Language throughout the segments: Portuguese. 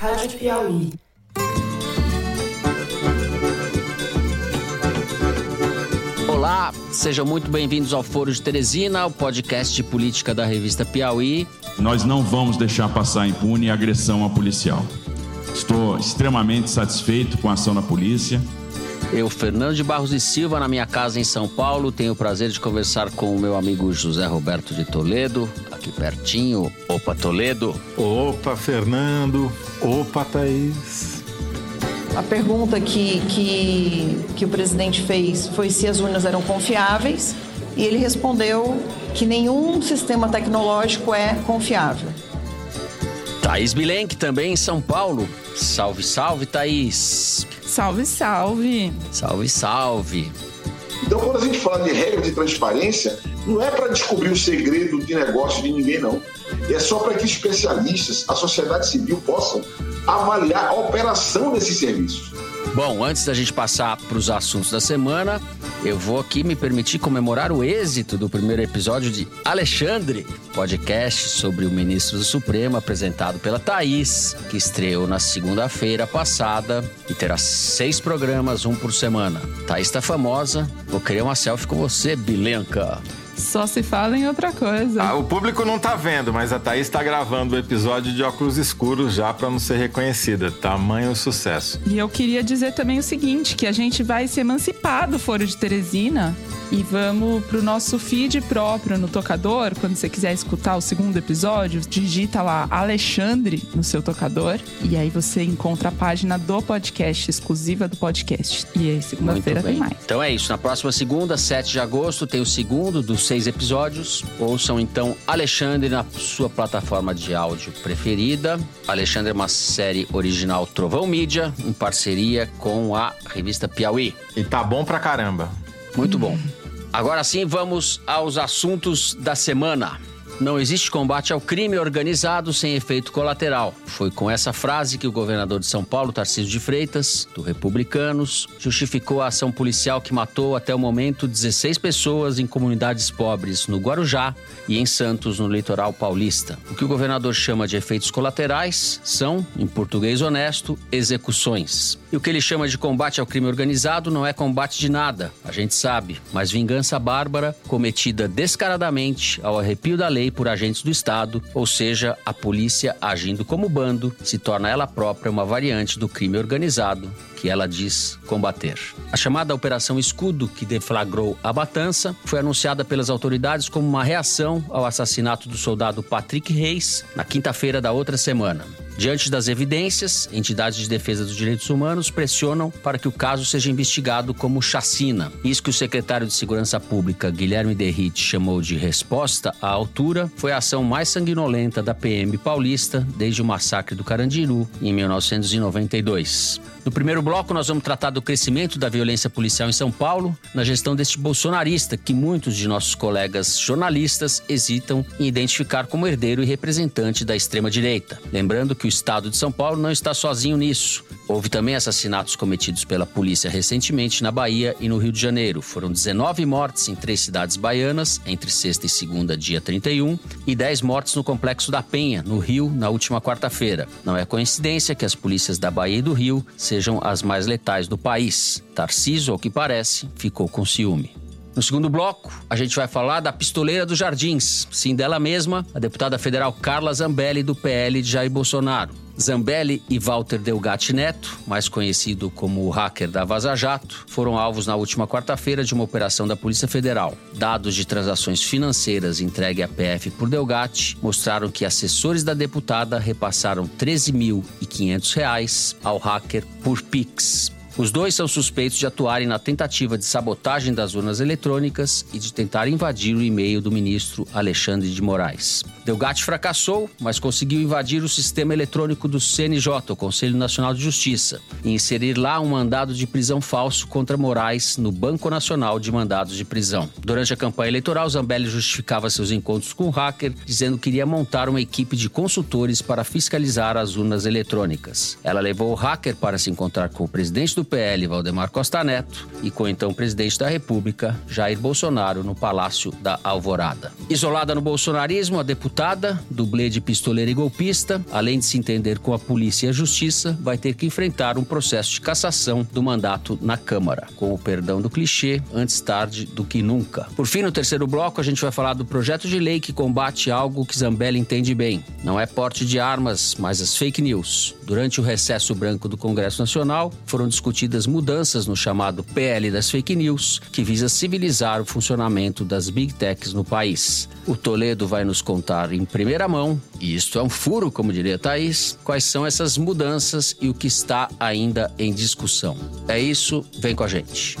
Rádio Piauí. Olá, sejam muito bem-vindos ao Foro de Teresina, o podcast de política da revista Piauí. Nós não vamos deixar passar impune a agressão a policial. Estou extremamente satisfeito com a ação da polícia. Eu, Fernando de Barros e Silva, na minha casa em São Paulo, tenho o prazer de conversar com o meu amigo José Roberto de Toledo, aqui pertinho. Opa, Toledo. Opa, Fernando. Opa, Thaís. A pergunta que, que, que o presidente fez foi se as urnas eram confiáveis e ele respondeu que nenhum sistema tecnológico é confiável. Thaís Bilenque, também em São Paulo. Salve, salve, Thaís. Salve, salve. Salve, salve. Então, quando a gente fala de regra de transparência, não é para descobrir o segredo de negócio de ninguém, não. É só para que especialistas, a sociedade civil, possam avaliar a operação desses serviços. Bom, antes da gente passar para os assuntos da semana, eu vou aqui me permitir comemorar o êxito do primeiro episódio de Alexandre, podcast sobre o ministro do Supremo, apresentado pela Thaís, que estreou na segunda-feira passada e terá seis programas, um por semana. Thaís está famosa, vou querer uma selfie com você, Bilenca. Só se fala em outra coisa. Ah, o público não tá vendo, mas a Thaís tá gravando o episódio de óculos escuros já para não ser reconhecida. Tamanho sucesso. E eu queria dizer também o seguinte, que a gente vai se emancipar do Foro de Teresina e vamos pro nosso feed próprio no tocador. Quando você quiser escutar o segundo episódio, digita lá Alexandre no seu tocador e aí você encontra a página do podcast, exclusiva do podcast. E aí, segunda-feira tem mais. Então é isso. Na próxima segunda, 7 de agosto, tem o segundo dos seis episódios. Ouçam então Alexandre na sua plataforma de áudio preferida. Alexandre é uma série original Trovão Mídia, em parceria com a revista Piauí. E tá bom pra caramba. Muito bom. Agora sim, vamos aos assuntos da semana. Não existe combate ao crime organizado sem efeito colateral. Foi com essa frase que o governador de São Paulo, Tarcísio de Freitas, do Republicanos, justificou a ação policial que matou até o momento 16 pessoas em comunidades pobres no Guarujá e em Santos, no litoral paulista. O que o governador chama de efeitos colaterais são, em português honesto, execuções. E o que ele chama de combate ao crime organizado não é combate de nada, a gente sabe, mas vingança bárbara cometida descaradamente ao arrepio da lei por agentes do Estado, ou seja, a polícia agindo como bando, se torna ela própria uma variante do crime organizado que ela diz combater. A chamada Operação Escudo, que deflagrou a matança, foi anunciada pelas autoridades como uma reação ao assassinato do soldado Patrick Reis na quinta-feira da outra semana. Diante das evidências, entidades de defesa dos direitos humanos pressionam para que o caso seja investigado como chacina. Isso que o secretário de Segurança Pública, Guilherme Derrite, chamou de resposta à altura, foi a ação mais sanguinolenta da PM paulista desde o massacre do Carandiru em 1992. No primeiro bloco, nós vamos tratar do crescimento da violência policial em São Paulo, na gestão deste bolsonarista que muitos de nossos colegas jornalistas hesitam em identificar como herdeiro e representante da extrema-direita. Lembrando que o estado de São Paulo não está sozinho nisso. Houve também assassinatos cometidos pela polícia recentemente na Bahia e no Rio de Janeiro. Foram 19 mortes em três cidades baianas, entre sexta e segunda, dia 31, e 10 mortes no Complexo da Penha, no Rio, na última quarta-feira. Não é coincidência que as polícias da Bahia e do Rio sejam as mais letais do país. Tarcísio, ao que parece, ficou com ciúme. No segundo bloco, a gente vai falar da pistoleira dos Jardins, sim dela mesma, a deputada federal Carla Zambelli, do PL de Jair Bolsonaro. Zambelli e Walter Delgatti Neto, mais conhecido como o hacker da Vaza Jato, foram alvos na última quarta-feira de uma operação da Polícia Federal. Dados de transações financeiras entregue à PF por Delgatti mostraram que assessores da deputada repassaram R$ 13.500 ao hacker por Pix. Os dois são suspeitos de atuarem na tentativa de sabotagem das urnas eletrônicas e de tentar invadir o e-mail do ministro Alexandre de Moraes. Delgatti fracassou, mas conseguiu invadir o sistema eletrônico do CNJ, o Conselho Nacional de Justiça, e inserir lá um mandado de prisão falso contra Moraes no Banco Nacional de Mandados de Prisão. Durante a campanha eleitoral, Zambelli justificava seus encontros com o hacker, dizendo que iria montar uma equipe de consultores para fiscalizar as urnas eletrônicas. Ela levou o hacker para se encontrar com o presidente do PL, Valdemar Costa Neto, e com então presidente da República, Jair Bolsonaro, no Palácio da Alvorada. Isolada no bolsonarismo, a deputada dublê de pistoleiro e golpista, além de se entender com a polícia e a justiça, vai ter que enfrentar um processo de cassação do mandato na Câmara. Com o perdão do clichê, antes tarde do que nunca. Por fim, no terceiro bloco, a gente vai falar do projeto de lei que combate algo que Zambelli entende bem. Não é porte de armas, mas as fake news. Durante o recesso branco do Congresso Nacional, foram discutidas mudanças no chamado PL das fake news, que visa civilizar o funcionamento das big techs no país. O Toledo vai nos contar em primeira mão, e isto é um furo, como diria Thaís, quais são essas mudanças e o que está ainda em discussão. É isso, vem com a gente.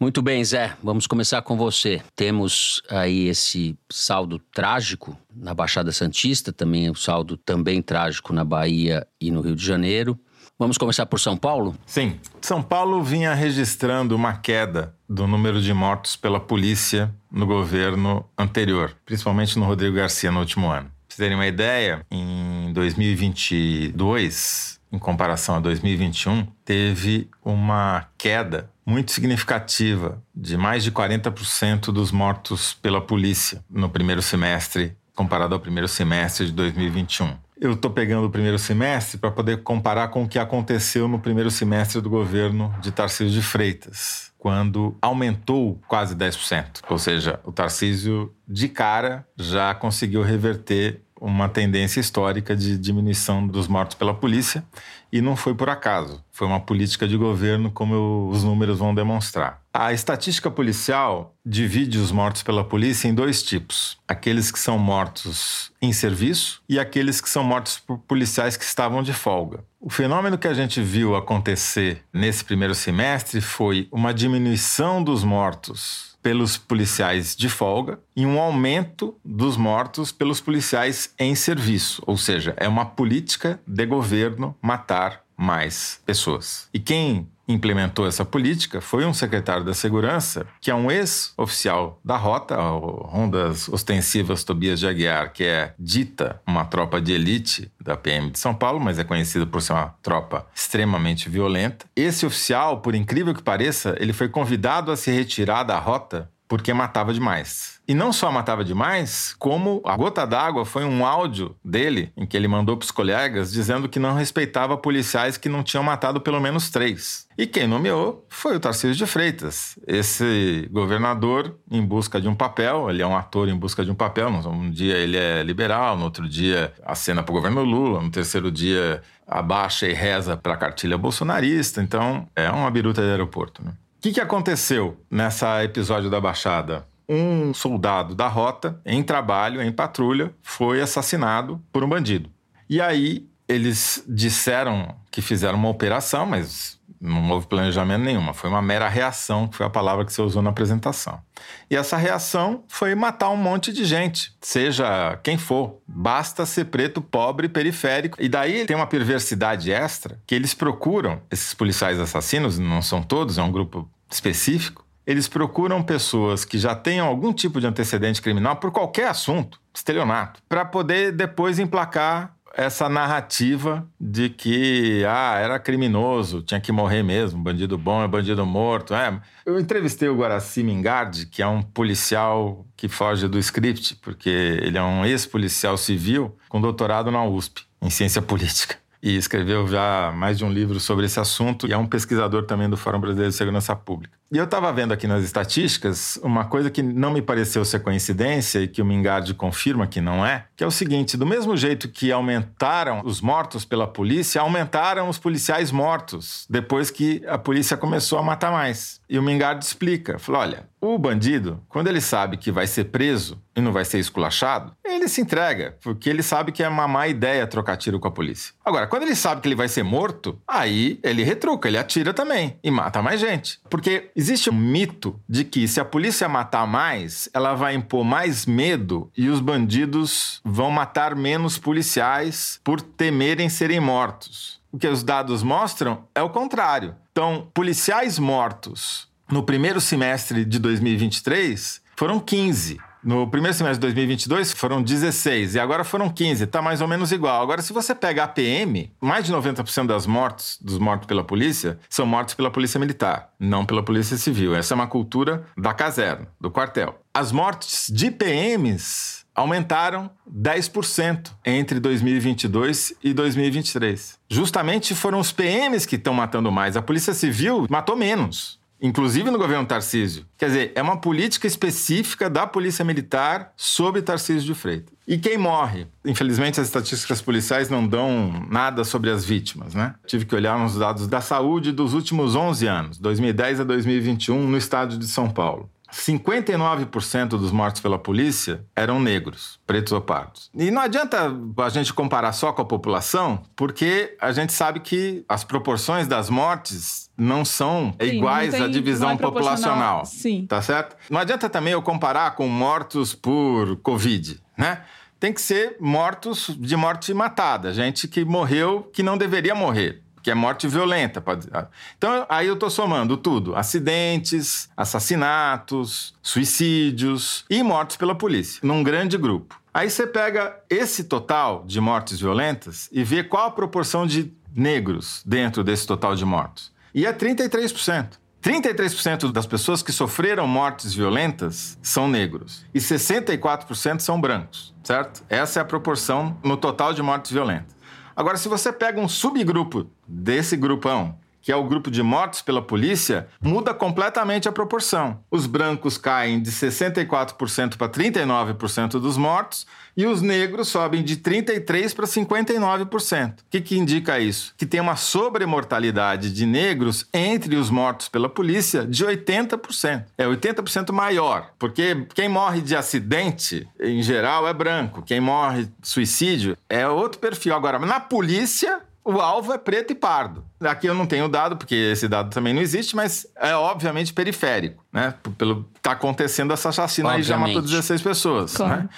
Muito bem, Zé, vamos começar com você. Temos aí esse saldo trágico na Baixada Santista, também o um saldo também trágico na Bahia e no Rio de Janeiro. Vamos começar por São Paulo? Sim. São Paulo vinha registrando uma queda do número de mortos pela polícia no governo anterior, principalmente no Rodrigo Garcia no último ano. Pra vocês terem uma ideia, em 2022, em comparação a 2021, teve uma queda muito significativa de mais de 40% dos mortos pela polícia no primeiro semestre, comparado ao primeiro semestre de 2021. Eu estou pegando o primeiro semestre para poder comparar com o que aconteceu no primeiro semestre do governo de Tarcísio de Freitas, quando aumentou quase 10%. Ou seja, o Tarcísio, de cara, já conseguiu reverter uma tendência histórica de diminuição dos mortos pela polícia e não foi por acaso. Foi uma política de governo, como eu, os números vão demonstrar. A estatística policial divide os mortos pela polícia em dois tipos: aqueles que são mortos em serviço e aqueles que são mortos por policiais que estavam de folga. O fenômeno que a gente viu acontecer nesse primeiro semestre foi uma diminuição dos mortos pelos policiais de folga e um aumento dos mortos pelos policiais em serviço. Ou seja, é uma política de governo matar mais pessoas. E quem implementou essa política foi um secretário da Segurança, que é um ex-oficial da Rota, Rondas Ostensivas Tobias de Aguiar, que é dita uma tropa de elite da PM de São Paulo, mas é conhecida por ser uma tropa extremamente violenta. Esse oficial, por incrível que pareça, ele foi convidado a se retirar da Rota porque matava demais. E não só matava demais, como a gota d'água foi um áudio dele em que ele mandou para os colegas dizendo que não respeitava policiais que não tinham matado pelo menos três. E quem nomeou foi o Tarcísio de Freitas, esse governador em busca de um papel. Ele é um ator em busca de um papel. Um dia ele é liberal, no outro dia acena para o governo Lula, no terceiro dia abaixa e reza para a cartilha bolsonarista. Então é uma biruta de aeroporto. Né? O que, que aconteceu nessa episódio da Baixada? Um soldado da rota, em trabalho, em patrulha, foi assassinado por um bandido. E aí eles disseram que fizeram uma operação, mas não houve planejamento nenhuma. Foi uma mera reação, que foi a palavra que você usou na apresentação. E essa reação foi matar um monte de gente, seja quem for. Basta ser preto, pobre, periférico. E daí tem uma perversidade extra que eles procuram, esses policiais assassinos, não são todos, é um grupo específico, eles procuram pessoas que já tenham algum tipo de antecedente criminal por qualquer assunto, estelionato, para poder depois emplacar essa narrativa de que ah, era criminoso, tinha que morrer mesmo, bandido bom é bandido morto. É. Eu entrevistei o Guaraci Mingardi, que é um policial que foge do script, porque ele é um ex-policial civil com doutorado na USP, em ciência política. E escreveu já mais de um livro sobre esse assunto e é um pesquisador também do Fórum Brasileiro de Segurança Pública. E eu estava vendo aqui nas estatísticas uma coisa que não me pareceu ser coincidência e que o Mingardi confirma que não é, que é o seguinte: do mesmo jeito que aumentaram os mortos pela polícia, aumentaram os policiais mortos depois que a polícia começou a matar mais. E o Mingardi explica: falou, olha, o bandido, quando ele sabe que vai ser preso e não vai ser esculachado, ele se entrega, porque ele sabe que é uma má ideia trocar tiro com a polícia. Agora, quando ele sabe que ele vai ser morto, aí ele retruca, ele atira também e mata mais gente. Porque Existe um mito de que se a polícia matar mais, ela vai impor mais medo e os bandidos vão matar menos policiais por temerem serem mortos. O que os dados mostram é o contrário. Então, policiais mortos no primeiro semestre de 2023 foram 15 No primeiro semestre de 2022 foram 16 e agora foram 15, tá mais ou menos igual. Agora, se você pega a PM, mais de 90% das mortes, dos mortos pela polícia, são mortos pela polícia militar, não pela polícia civil. Essa é uma cultura da caserna, do quartel. As mortes de PMs aumentaram 10% entre 2022 e 2023. Justamente foram os PMs que estão matando mais. A Polícia Civil matou menos inclusive no governo Tarcísio. Quer dizer, é uma política específica da Polícia Militar sobre Tarcísio de Freitas. E quem morre? Infelizmente, as estatísticas policiais não dão nada sobre as vítimas, né? Tive que olhar nos dados da saúde dos últimos 11 anos, 2010 a 2021, no estado de São Paulo. 59% dos mortos pela polícia eram negros, pretos ou pardos. E não adianta a gente comparar só com a população, porque a gente sabe que as proporções das mortes não são Sim, iguais não tem, à divisão é populacional. Sim. Tá certo? Não adianta também eu comparar com mortos por Covid, né? Tem que ser mortos de morte matada, gente que morreu que não deveria morrer que é morte violenta. Pode... Então, aí eu estou somando tudo: acidentes, assassinatos, suicídios e mortes pela polícia, num grande grupo. Aí você pega esse total de mortes violentas e vê qual a proporção de negros dentro desse total de mortos. E é 33%. 33% das pessoas que sofreram mortes violentas são negros e 64% são brancos, certo? Essa é a proporção no total de mortes violentas. Agora, se você pega um subgrupo desse grupão, que é o grupo de mortos pela polícia, muda completamente a proporção. Os brancos caem de 64% para 39% dos mortos e os negros sobem de 33% para 59%. O que, que indica isso? Que tem uma sobremortalidade de negros entre os mortos pela polícia de 80%. É 80% maior, porque quem morre de acidente, em geral, é branco. Quem morre de suicídio é outro perfil. Agora, na polícia, o alvo é preto e pardo. Aqui eu não tenho dado, porque esse dado também não existe, mas é obviamente periférico, né? Pelo que está acontecendo essa chacina aí já matou 16 pessoas, claro. né?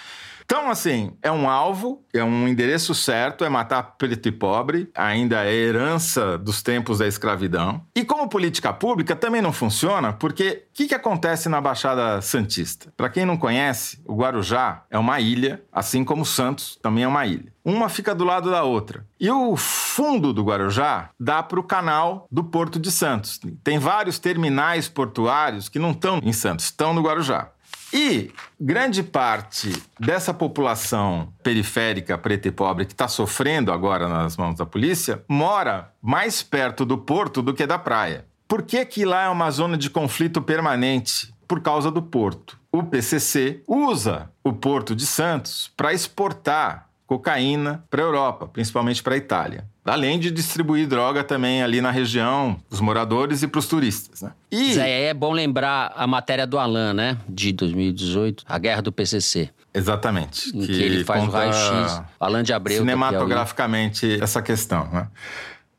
Então, assim, é um alvo, é um endereço certo, é matar preto e pobre, ainda é herança dos tempos da escravidão. E como política pública também não funciona, porque o que, que acontece na Baixada Santista? Para quem não conhece, o Guarujá é uma ilha, assim como Santos também é uma ilha. Uma fica do lado da outra. E o fundo do Guarujá dá para o canal do Porto de Santos. Tem vários terminais portuários que não estão em Santos, estão no Guarujá. E grande parte dessa população periférica, preta e pobre, que está sofrendo agora nas mãos da polícia, mora mais perto do porto do que da praia. Por que, que lá é uma zona de conflito permanente? Por causa do porto. O PCC usa o porto de Santos para exportar cocaína para a Europa, principalmente para a Itália. Além de distribuir droga também ali na região, os moradores e para os turistas. Né? E... Zé, é bom lembrar a matéria do Alan, né? De 2018, a guerra do PCC. Exatamente. Em que, que ele faz o raio-x. Alan de Abreu. Cinematograficamente, é o... essa questão. Né?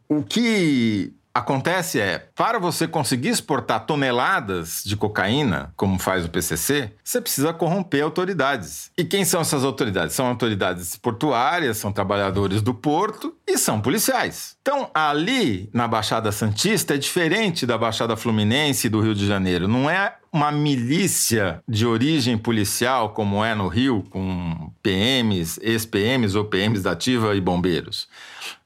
O que acontece é, para você conseguir exportar toneladas de cocaína, como faz o PCC, você precisa corromper autoridades. E quem são essas autoridades? São autoridades portuárias, são trabalhadores do porto e são policiais. Então, ali na Baixada Santista é diferente da Baixada Fluminense do Rio de Janeiro. Não é uma milícia de origem policial, como é no Rio, com PMs, ex-PMs ou PMs da ativa e bombeiros.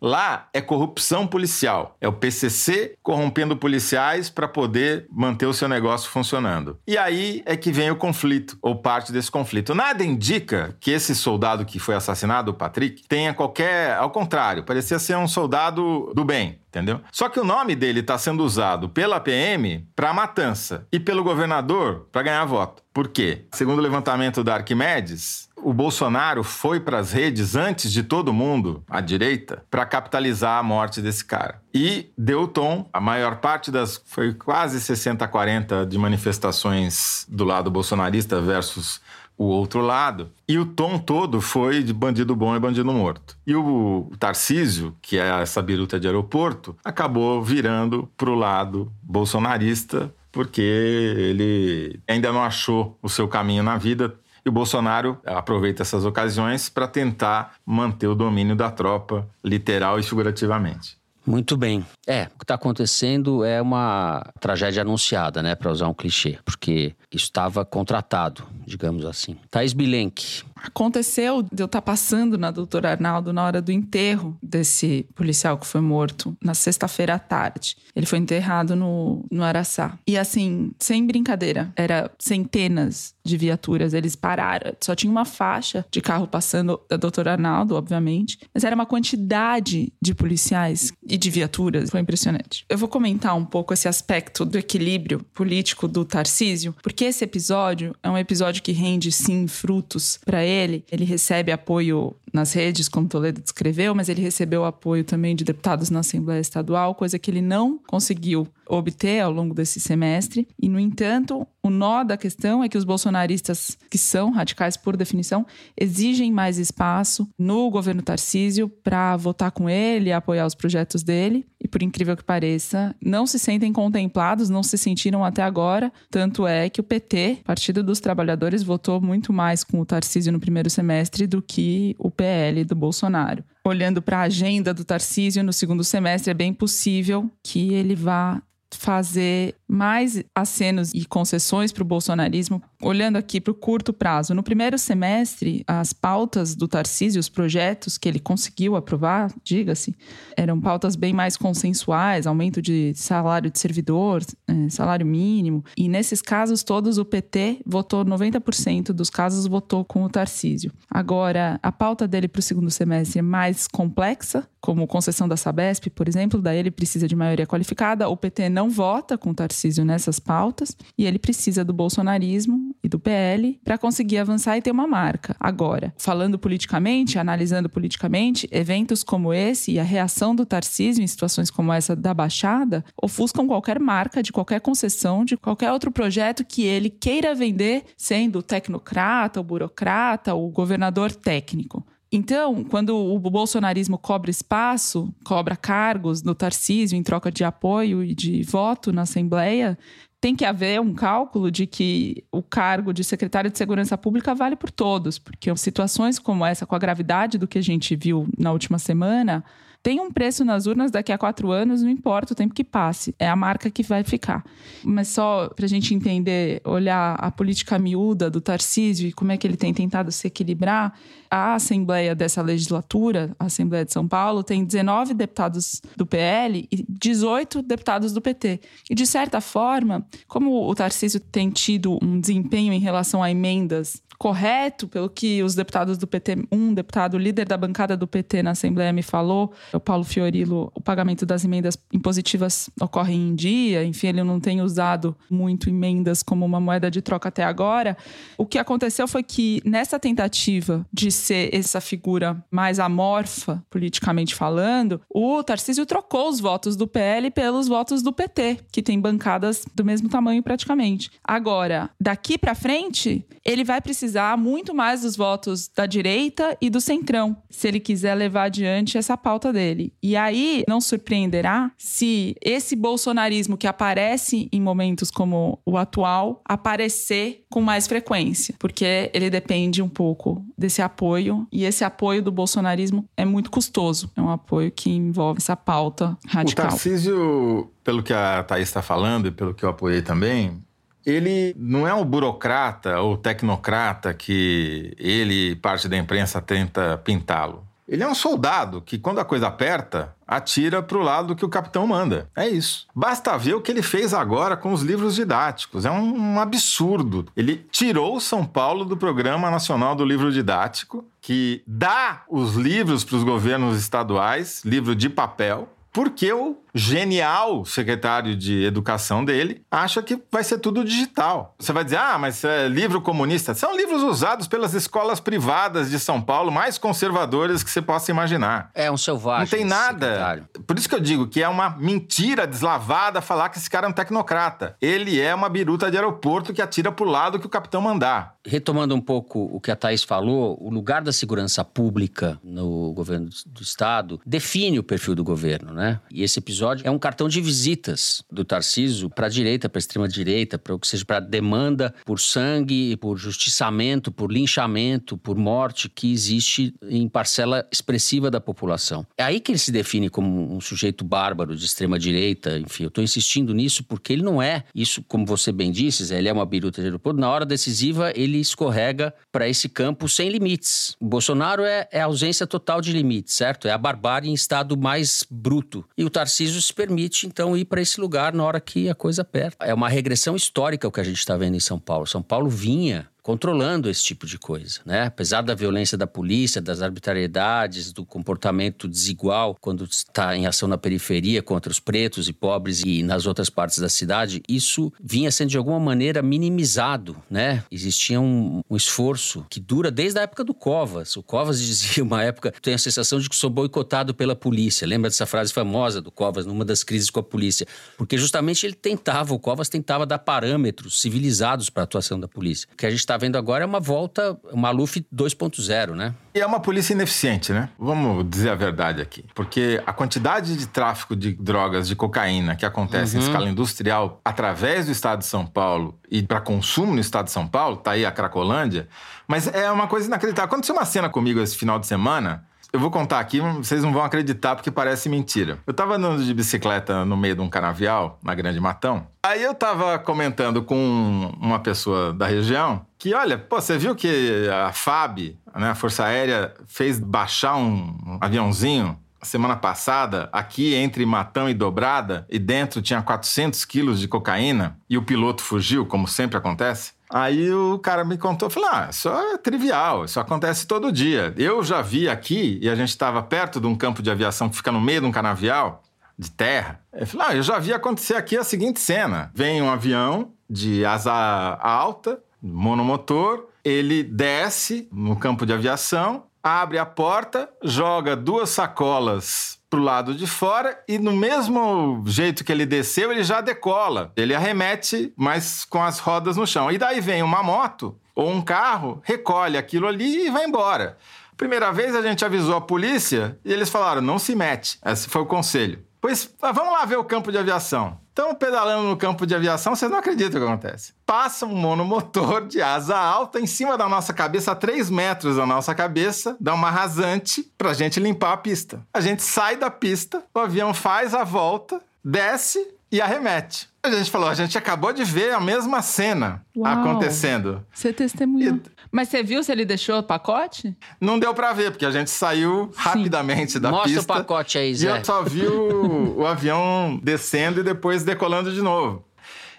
Lá é corrupção policial. É o PCC corrompendo policiais para poder manter o seu negócio funcionando. E aí é que vem o conflito, ou parte desse conflito. Nada indica que esse soldado que foi assassinado, o Patrick, tenha qualquer. Ao contrário, parecia ser um soldado do bem entendeu? Só que o nome dele está sendo usado pela PM para matança e pelo governador para ganhar voto. Por quê? Segundo o levantamento da Arquimedes, o Bolsonaro foi para as redes antes de todo mundo, à direita, para capitalizar a morte desse cara. E deu tom, a maior parte das. Foi quase 60-40 de manifestações do lado bolsonarista versus o outro lado. E o tom todo foi de bandido bom e bandido morto. E o Tarcísio, que é essa biruta de aeroporto, acabou virando para o lado bolsonarista, porque ele ainda não achou o seu caminho na vida. E o Bolsonaro aproveita essas ocasiões para tentar manter o domínio da tropa, literal e figurativamente. Muito bem. É, o que está acontecendo é uma tragédia anunciada, né, para usar um clichê, porque estava contratado. Digamos assim. Thaís Bilenque. Aconteceu de eu estar passando na doutora Arnaldo na hora do enterro desse policial que foi morto na sexta-feira à tarde. Ele foi enterrado no, no Araçá. E assim, sem brincadeira, era centenas de viaturas. Eles pararam. Só tinha uma faixa de carro passando da doutora Arnaldo, obviamente. Mas era uma quantidade de policiais e de viaturas. Foi impressionante. Eu vou comentar um pouco esse aspecto do equilíbrio político do Tarcísio, porque esse episódio é um episódio que rende, sim, frutos para ele. Ele recebe apoio nas redes, como Toledo descreveu, mas ele recebeu apoio também de deputados na Assembleia Estadual, coisa que ele não conseguiu obter ao longo desse semestre. E, no entanto, o nó da questão é que os bolsonaristas, que são radicais por definição, exigem mais espaço no governo Tarcísio para votar com ele, apoiar os projetos dele. E, por incrível que pareça, não se sentem contemplados, não se sentiram até agora. Tanto é que o PT, Partido dos Trabalhadores, votou muito mais com o Tarcísio no primeiro semestre do que o PL do Bolsonaro. Olhando para a agenda do Tarcísio no segundo semestre, é bem possível que ele vá fazer mais acenos e concessões para o bolsonarismo, olhando aqui para o curto prazo. No primeiro semestre, as pautas do Tarcísio, os projetos que ele conseguiu aprovar, diga-se, eram pautas bem mais consensuais, aumento de salário de servidor, é, salário mínimo. E nesses casos todos, o PT votou 90% dos casos votou com o Tarcísio. Agora, a pauta dele para o segundo semestre é mais complexa, como concessão da Sabesp, por exemplo, daí ele precisa de maioria qualificada. O PT não vota com o Tarcísio Tarcísio nessas pautas e ele precisa do bolsonarismo e do PL para conseguir avançar e ter uma marca. Agora, falando politicamente, analisando politicamente, eventos como esse e a reação do Tarcísio em situações como essa da Baixada ofuscam qualquer marca de qualquer concessão de qualquer outro projeto que ele queira vender, sendo tecnocrata, o burocrata, o governador técnico. Então, quando o bolsonarismo cobra espaço, cobra cargos no Tarcísio em troca de apoio e de voto na Assembleia, tem que haver um cálculo de que o cargo de secretário de Segurança Pública vale por todos, porque situações como essa, com a gravidade do que a gente viu na última semana, tem um preço nas urnas daqui a quatro anos, não importa o tempo que passe, é a marca que vai ficar. Mas só para a gente entender, olhar a política miúda do Tarcísio e como é que ele tem tentado se equilibrar, a Assembleia dessa legislatura, a Assembleia de São Paulo, tem 19 deputados do PL e 18 deputados do PT. E, de certa forma, como o Tarcísio tem tido um desempenho em relação a emendas correto, pelo que os deputados do PT, um deputado líder da bancada do PT na Assembleia me falou, o Paulo Fiorilo, o pagamento das emendas impositivas ocorre em dia, enfim, ele não tem usado muito emendas como uma moeda de troca até agora. O que aconteceu foi que nessa tentativa de ser essa figura mais amorfa, politicamente falando, o Tarcísio trocou os votos do PL pelos votos do PT, que tem bancadas do mesmo tamanho praticamente. Agora, daqui para frente, ele vai precisar muito mais dos votos da direita e do centrão, se ele quiser levar adiante essa pauta dele. E aí não surpreenderá se esse bolsonarismo que aparece em momentos como o atual aparecer com mais frequência, porque ele depende um pouco desse apoio e esse apoio do bolsonarismo é muito custoso. É um apoio que envolve essa pauta radical. O Tarcísio, pelo que a Thaís está falando e pelo que eu apoiei também, ele não é um burocrata ou tecnocrata que ele, parte da imprensa, tenta pintá-lo. Ele é um soldado que, quando a coisa aperta, atira para o lado que o capitão manda. É isso. Basta ver o que ele fez agora com os livros didáticos. É um, um absurdo. Ele tirou São Paulo do Programa Nacional do Livro Didático, que dá os livros para os governos estaduais, livro de papel, porque o genial secretário de educação dele acha que vai ser tudo digital. Você vai dizer, ah, mas é livro comunista. São livros usados pelas escolas privadas de São Paulo, mais conservadoras que você possa imaginar. É um selvagem. Não tem nada. Secretário. Por isso que eu digo que é uma mentira deslavada falar que esse cara é um tecnocrata. Ele é uma biruta de aeroporto que atira pro lado que o capitão mandar. Retomando um pouco o que a Thaís falou, o lugar da segurança pública no governo do Estado define o perfil do governo, né? Né? E esse episódio é um cartão de visitas do Tarciso para a direita, para a extrema direita, para o que seja para demanda por sangue, por justiçamento, por linchamento, por morte que existe em parcela expressiva da população. É aí que ele se define como um sujeito bárbaro de extrema direita, enfim, eu estou insistindo nisso porque ele não é isso, como você bem disse, ele é uma biruta de aeroporto. Na hora decisiva, ele escorrega para esse campo sem limites. O Bolsonaro é, é a ausência total de limites, certo? É a barbárie em estado mais bruto. E o Tarcísio se permite, então, ir para esse lugar na hora que a coisa aperta. É uma regressão histórica o que a gente está vendo em São Paulo. São Paulo vinha controlando esse tipo de coisa, né? Apesar da violência da polícia, das arbitrariedades, do comportamento desigual quando está em ação na periferia contra os pretos e pobres e nas outras partes da cidade, isso vinha sendo de alguma maneira minimizado, né? Existia um, um esforço que dura desde a época do Covas. O Covas dizia uma época, tenho a sensação de que sou boicotado pela polícia. Lembra dessa frase famosa do Covas numa das crises com a polícia? Porque justamente ele tentava, o Covas tentava dar parâmetros civilizados para a atuação da polícia. O que a gente está Tá vendo agora é uma volta, uma Maluf 2.0, né? E é uma polícia ineficiente, né? Vamos dizer a verdade aqui. Porque a quantidade de tráfico de drogas, de cocaína, que acontece uhum. em escala industrial através do estado de São Paulo e para consumo no estado de São Paulo, tá aí a Cracolândia, mas é uma coisa inacreditável. Aconteceu uma cena comigo esse final de semana eu vou contar aqui, vocês não vão acreditar porque parece mentira. Eu tava andando de bicicleta no meio de um canavial, na Grande Matão. Aí eu tava comentando com uma pessoa da região que, olha, pô, você viu que a FAB, né, a Força Aérea, fez baixar um aviãozinho semana passada, aqui entre Matão e Dobrada, e dentro tinha 400 quilos de cocaína, e o piloto fugiu, como sempre acontece? Aí o cara me contou, falou: ah, isso é trivial, isso acontece todo dia. Eu já vi aqui, e a gente estava perto de um campo de aviação que fica no meio de um canavial de terra. Eu falei: ah, eu já vi acontecer aqui a seguinte cena: vem um avião de asa alta, monomotor, ele desce no campo de aviação, abre a porta, joga duas sacolas pro lado de fora e no mesmo jeito que ele desceu, ele já decola. Ele arremete, mas com as rodas no chão. E daí vem uma moto ou um carro, recolhe aquilo ali e vai embora. Primeira vez a gente avisou a polícia e eles falaram: não se mete. Esse foi o conselho. Pois vamos lá ver o campo de aviação. Estão pedalando no campo de aviação, vocês não acreditam o que acontece. Passa um monomotor de asa alta em cima da nossa cabeça, a 3 metros da nossa cabeça, dá uma rasante pra gente limpar a pista. A gente sai da pista, o avião faz a volta, desce e arremete. A gente falou, a gente acabou de ver a mesma cena Uau. acontecendo. Você testemunhou. Mas você viu se ele deixou o pacote? Não deu para ver, porque a gente saiu Sim. rapidamente da Mostra pista. Mostra o pacote aí, Zé. E eu só vi o, o avião descendo e depois decolando de novo.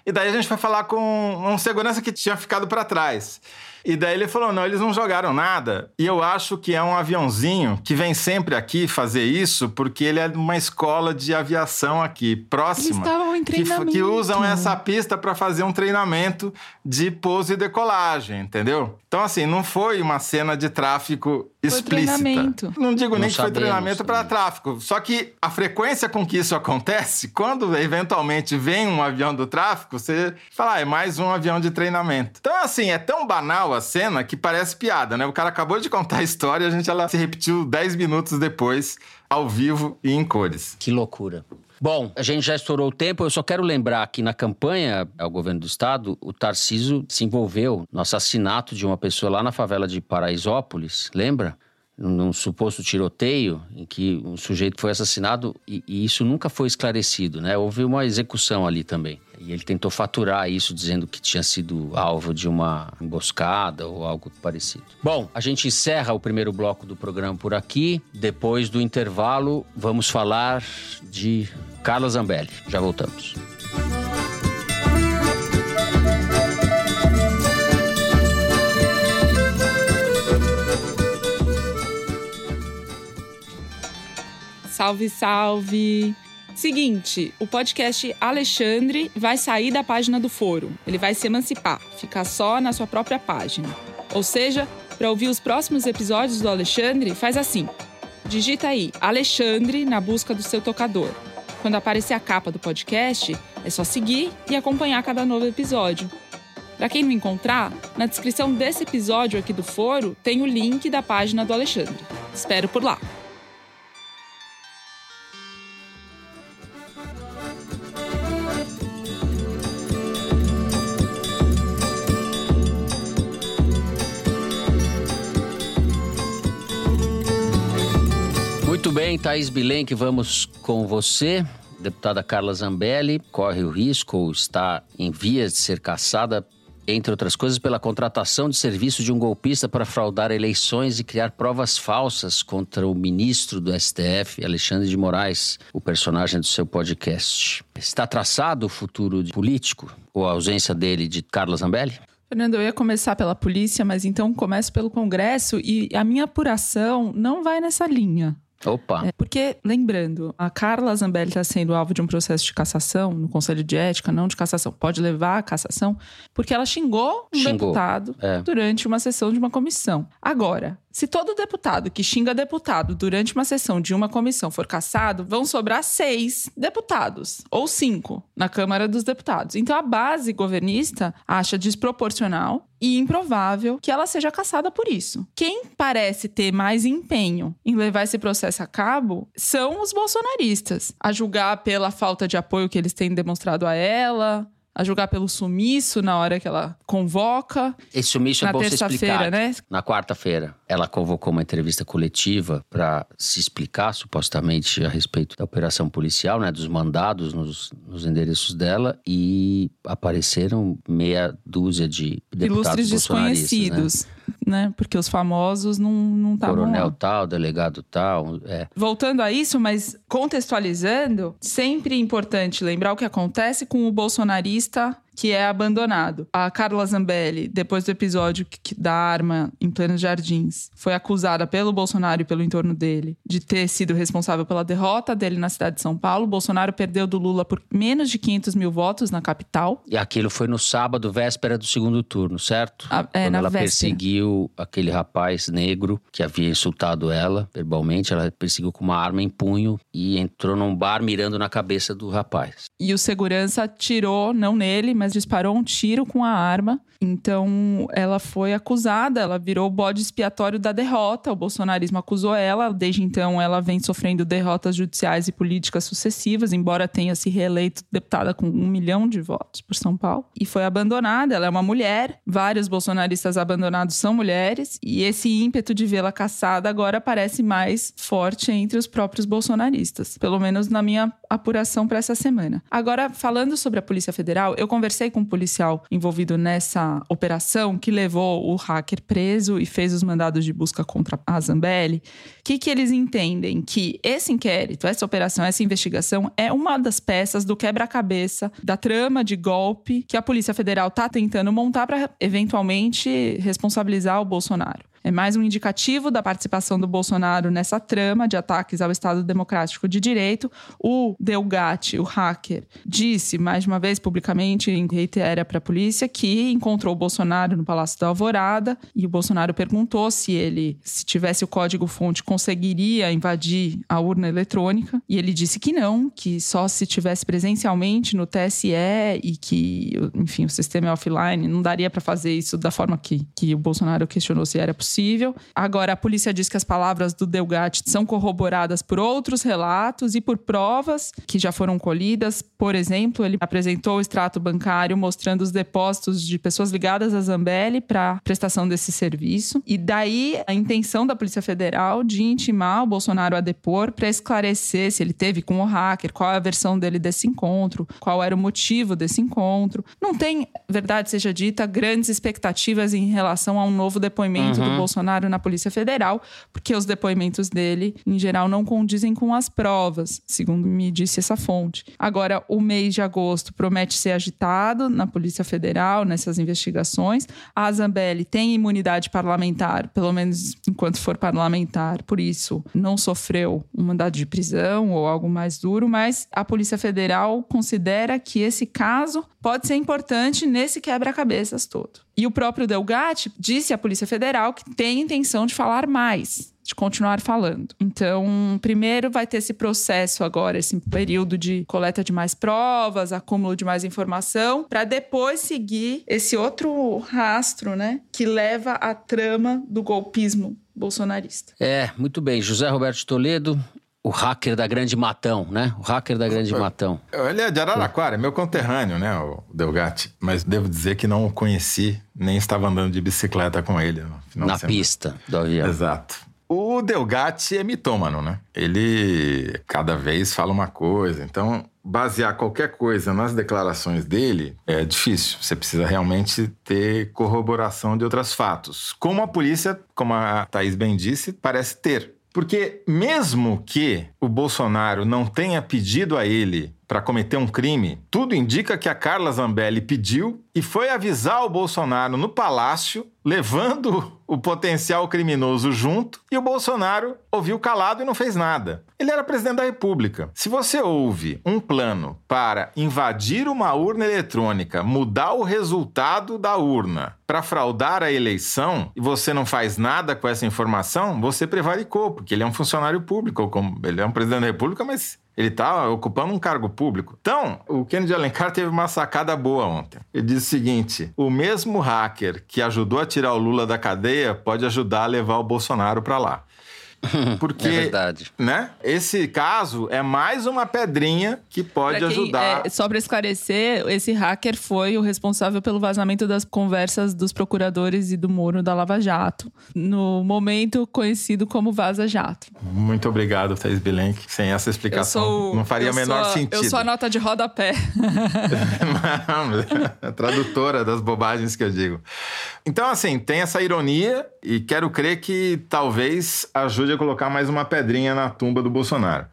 E daí a gente foi falar com um segurança que tinha ficado para trás. E daí ele falou: não, eles não jogaram nada. E eu acho que é um aviãozinho que vem sempre aqui fazer isso, porque ele é de uma escola de aviação aqui, próxima. Eles estavam em treinamento. Que, que usam essa pista para fazer um treinamento de pouso e decolagem, entendeu? Então, assim, não foi uma cena de tráfico explícita. Treinamento. Não digo não nem que foi treinamento para tráfico. Só que a frequência com que isso acontece, quando eventualmente vem um avião do tráfico, você fala, ah, é mais um avião de treinamento. Então, assim, é tão banal a cena que parece piada, né? O cara acabou de contar a história e a gente ela se repetiu 10 minutos depois, ao vivo e em cores. Que loucura. Bom, a gente já estourou o tempo. Eu só quero lembrar que na campanha ao governo do estado, o Tarciso se envolveu no assassinato de uma pessoa lá na favela de Paraisópolis, lembra? Num suposto tiroteio em que um sujeito foi assassinado e, e isso nunca foi esclarecido, né? Houve uma execução ali também. E ele tentou faturar isso dizendo que tinha sido alvo de uma emboscada ou algo parecido. Bom, a gente encerra o primeiro bloco do programa por aqui. Depois do intervalo, vamos falar de Carla Zambelli. Já voltamos. Salve, salve! Seguinte, o podcast Alexandre vai sair da página do foro. Ele vai se emancipar, ficar só na sua própria página. Ou seja, para ouvir os próximos episódios do Alexandre, faz assim: digita aí Alexandre na busca do seu tocador. Quando aparecer a capa do podcast, é só seguir e acompanhar cada novo episódio. Para quem não encontrar, na descrição desse episódio aqui do Foro tem o link da página do Alexandre. Espero por lá! Bem, Thaís Bilenque, vamos com você. Deputada Carla Zambelli corre o risco ou está em vias de ser caçada entre outras coisas, pela contratação de serviço de um golpista para fraudar eleições e criar provas falsas contra o ministro do STF, Alexandre de Moraes, o personagem do seu podcast. Está traçado o futuro político ou a ausência dele de Carla Zambelli? Fernando, eu ia começar pela polícia, mas então começo pelo Congresso e a minha apuração não vai nessa linha. Opa! É, porque, lembrando, a Carla Zambelli está sendo alvo de um processo de cassação no Conselho de Ética, não de cassação, pode levar a cassação, porque ela xingou um Xingou, deputado é. durante uma sessão de uma comissão. Agora, se todo deputado que xinga deputado durante uma sessão de uma comissão for cassado, vão sobrar seis deputados, ou cinco, na Câmara dos Deputados. Então a base governista acha desproporcional e improvável que ela seja cassada por isso. Quem parece ter mais empenho em levar esse processo a cabo são os bolsonaristas, a julgar pela falta de apoio que eles têm demonstrado a ela. A julgar pelo sumiço na hora que ela convoca. Esse sumiço Na é bom terça-feira, explicado. né? Na quarta-feira, ela convocou uma entrevista coletiva para se explicar, supostamente, a respeito da operação policial, né, dos mandados nos, nos endereços dela, e apareceram meia dúzia de deputados Ilustres bolsonaristas, né? Né? Porque os famosos não não estavam Coronel lá. tal, delegado tal, é. Voltando a isso, mas contextualizando, sempre é importante lembrar o que acontece com o bolsonarista que é abandonado. A Carla Zambelli, depois do episódio da arma em plenos jardins, foi acusada pelo Bolsonaro e pelo entorno dele de ter sido responsável pela derrota dele na cidade de São Paulo. O Bolsonaro perdeu do Lula por menos de 500 mil votos na capital. E aquilo foi no sábado, véspera do segundo turno, certo? Ah, é, Quando ela véspera. perseguiu aquele rapaz negro que havia insultado ela verbalmente, ela perseguiu com uma arma em punho e entrou num bar mirando na cabeça do rapaz. E o segurança tirou, não nele, mas disparou um tiro com a arma. Então ela foi acusada, ela virou o bode expiatório da derrota. O bolsonarismo acusou ela. Desde então ela vem sofrendo derrotas judiciais e políticas sucessivas, embora tenha se reeleito deputada com um milhão de votos por São Paulo. E foi abandonada. Ela é uma mulher. Vários bolsonaristas abandonados são mulheres. E esse ímpeto de vê-la caçada agora parece mais forte entre os próprios bolsonaristas. Pelo menos na minha apuração para essa semana. Agora, falando sobre a Polícia Federal, eu conversei com um policial envolvido nessa operação que levou o hacker preso e fez os mandados de busca contra a Zambelli. O que, que eles entendem? Que esse inquérito, essa operação, essa investigação é uma das peças do quebra-cabeça da trama de golpe que a Polícia Federal está tentando montar para eventualmente responsabilizar o Bolsonaro. É mais um indicativo da participação do Bolsonaro nessa trama de ataques ao Estado Democrático de Direito. O Delgatti, o hacker, disse mais uma vez publicamente, em reitera para a polícia, que encontrou o Bolsonaro no Palácio da Alvorada e o Bolsonaro perguntou se ele, se tivesse o código-fonte, conseguiria invadir a urna eletrônica. E ele disse que não, que só se tivesse presencialmente no TSE e que, enfim, o sistema é offline, não daria para fazer isso da forma que, que o Bolsonaro questionou se era possível. Agora, a polícia diz que as palavras do Delgatti são corroboradas por outros relatos e por provas que já foram colhidas. Por exemplo, ele apresentou o extrato bancário mostrando os depósitos de pessoas ligadas à Zambelli para prestação desse serviço. E daí a intenção da Polícia Federal de intimar o Bolsonaro a depor para esclarecer se ele teve com o hacker, qual é a versão dele desse encontro, qual era o motivo desse encontro. Não tem, verdade seja dita, grandes expectativas em relação a um novo depoimento do Bolsonaro na Polícia Federal, porque os depoimentos dele, em geral, não condizem com as provas, segundo me disse essa fonte. Agora, o mês de agosto promete ser agitado na Polícia Federal, nessas investigações. A Zambelli tem imunidade parlamentar, pelo menos enquanto for parlamentar, por isso não sofreu um mandado de prisão ou algo mais duro, mas a Polícia Federal considera que esse caso pode ser importante nesse quebra-cabeças todo. E o próprio Delgatti disse à Polícia Federal que tem intenção de falar mais, de continuar falando. Então, primeiro vai ter esse processo agora, esse período de coleta de mais provas, acúmulo de mais informação, para depois seguir esse outro rastro, né, que leva à trama do golpismo bolsonarista. É, muito bem. José Roberto Toledo, o hacker da Grande Matão, né? O hacker da Grande Matão. Ele é de Araraquara, é meu conterrâneo, né, o Delgatti. Mas devo dizer que não o conheci, nem estava andando de bicicleta com ele no final Na pista do avião. Exato. O Delgatti é mitômano, né? Ele cada vez fala uma coisa. Então, basear qualquer coisa nas declarações dele é difícil. Você precisa realmente ter corroboração de outros fatos. Como a polícia, como a Thaís bem disse, parece ter. Porque mesmo que o Bolsonaro não tenha pedido a ele para cometer um crime, tudo indica que a Carla Zambelli pediu e foi avisar o Bolsonaro no palácio, levando o potencial criminoso junto, e o Bolsonaro ouviu calado e não fez nada. Ele era presidente da República. Se você ouve um plano para invadir uma urna eletrônica, mudar o resultado da urna para fraudar a eleição e você não faz nada com essa informação, você prevaricou, porque ele é um funcionário público, ele é um presidente da República, mas ele está ocupando um cargo público. Então, o Kennedy Alencar teve uma sacada boa ontem. Ele disse o seguinte: o mesmo hacker que ajudou a tirar o Lula da cadeia pode ajudar a levar o Bolsonaro para lá. Porque, é verdade. Né? Esse caso é mais uma pedrinha que pode quem, ajudar. É, só para esclarecer, esse hacker foi o responsável pelo vazamento das conversas dos procuradores e do Moro da Lava Jato, no momento conhecido como Vaza Jato. Muito obrigado, Thais Bilenque. Sem essa explicação, sou, não faria o menor sou, sentido. Eu sou a nota de rodapé. tradutora das bobagens que eu digo. Então, assim, tem essa ironia e quero crer que talvez ajude a colocar mais uma pedrinha na tumba do Bolsonaro.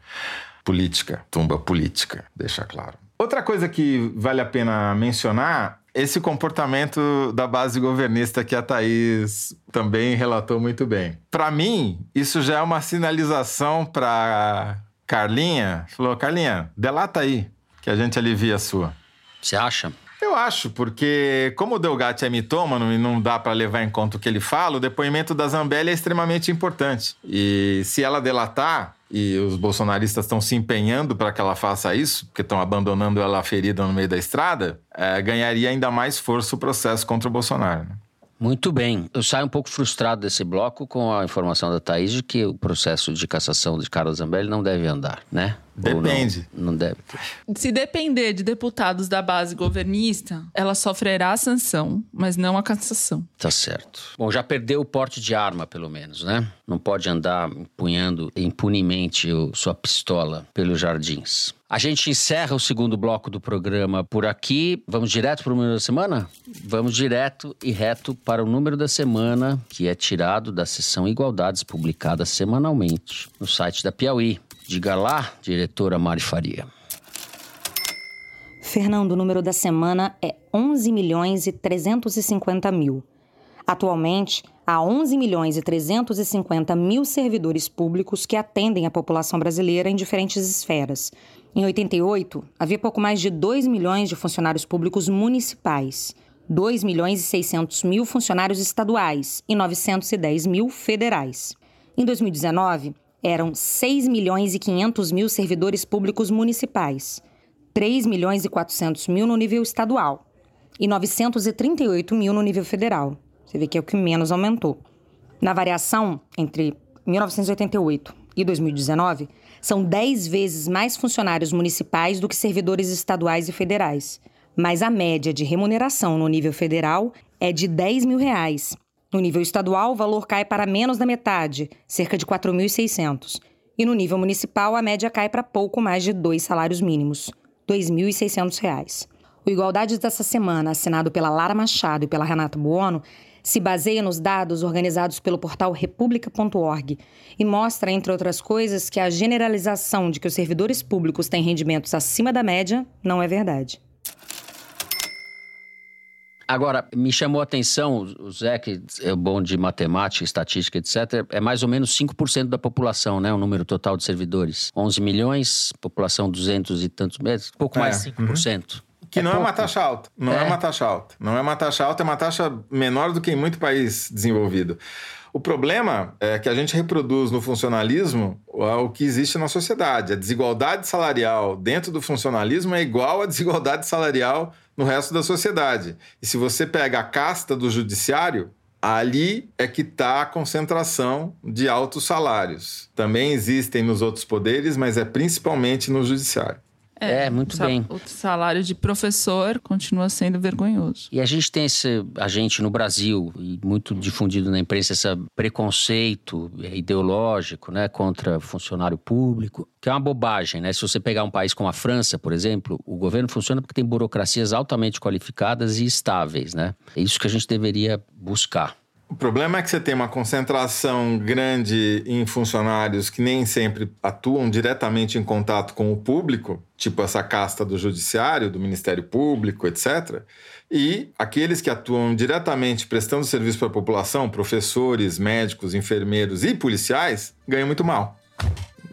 Política, tumba política, deixa claro. Outra coisa que vale a pena mencionar esse comportamento da base governista que a Thaís também relatou muito bem. Para mim, isso já é uma sinalização para Carlinha. Falou, Carlinha, delata aí, que a gente alivia a sua. Você acha? Eu acho, porque como o Delgatti é mitômano e não dá para levar em conta o que ele fala, o depoimento da Zambelli é extremamente importante. E se ela delatar, e os bolsonaristas estão se empenhando para que ela faça isso, porque estão abandonando ela ferida no meio da estrada, é, ganharia ainda mais força o processo contra o Bolsonaro. Né? Muito bem. Eu saio um pouco frustrado desse bloco com a informação da Thaís de que o processo de cassação de Carlos Zambelli não deve andar, né? Depende. Não, não, deve. Se depender de deputados da base governista, ela sofrerá a sanção, mas não a cassação. Tá certo. Bom, já perdeu o porte de arma, pelo menos, né? Não pode andar empunhando impunemente sua pistola pelos jardins. A gente encerra o segundo bloco do programa por aqui. Vamos direto para o número da semana? Vamos direto e reto para o número da semana, que é tirado da sessão Igualdades, publicada semanalmente no site da Piauí. Diga lá, diretora Mari Faria. Fernando, o número da semana é 11 milhões e 350 mil. Atualmente, há 11 milhões e 350 mil servidores públicos que atendem a população brasileira em diferentes esferas. Em 88, havia pouco mais de 2 milhões de funcionários públicos municipais, 2 milhões e 600 mil funcionários estaduais e 910 mil federais. Em 2019, eram 6 milhões e 500 mil servidores públicos municipais, 3 milhões e 400 mil no nível estadual e 938 mil no nível federal. Você vê que é o que menos aumentou. Na variação entre 1988 e 2019, são 10 vezes mais funcionários municipais do que servidores estaduais e federais. Mas a média de remuneração no nível federal é de 10 mil reais no nível estadual, o valor cai para menos da metade, cerca de 4.600. E no nível municipal, a média cai para pouco mais de dois salários mínimos, R$ 2.600. O Igualdades dessa semana, assinado pela Lara Machado e pela Renata Buono, se baseia nos dados organizados pelo portal republica.org e mostra, entre outras coisas, que a generalização de que os servidores públicos têm rendimentos acima da média não é verdade. Agora, me chamou a atenção, o Zé, que é bom de matemática, estatística, etc., é mais ou menos 5% da população, né? O número total de servidores. 11 milhões, população 200 e tantos meses, pouco é. mais de 5%. Uhum. Que é não pouco. é uma taxa alta. Não é. é uma taxa alta. Não é uma taxa alta, é uma taxa menor do que em muito país desenvolvido. O problema é que a gente reproduz no funcionalismo o que existe na sociedade. A desigualdade salarial dentro do funcionalismo é igual à desigualdade salarial no resto da sociedade. E se você pega a casta do judiciário, ali é que está a concentração de altos salários. Também existem nos outros poderes, mas é principalmente no judiciário. É, muito bem. O salário de professor continua sendo vergonhoso. E a gente tem esse, a gente no Brasil, e muito difundido na imprensa, esse preconceito ideológico, né, contra funcionário público, que é uma bobagem, né? Se você pegar um país como a França, por exemplo, o governo funciona porque tem burocracias altamente qualificadas e estáveis, né? É isso que a gente deveria buscar. O problema é que você tem uma concentração grande em funcionários que nem sempre atuam diretamente em contato com o público, tipo essa casta do judiciário, do Ministério Público, etc. E aqueles que atuam diretamente prestando serviço para a população, professores, médicos, enfermeiros e policiais, ganham muito mal.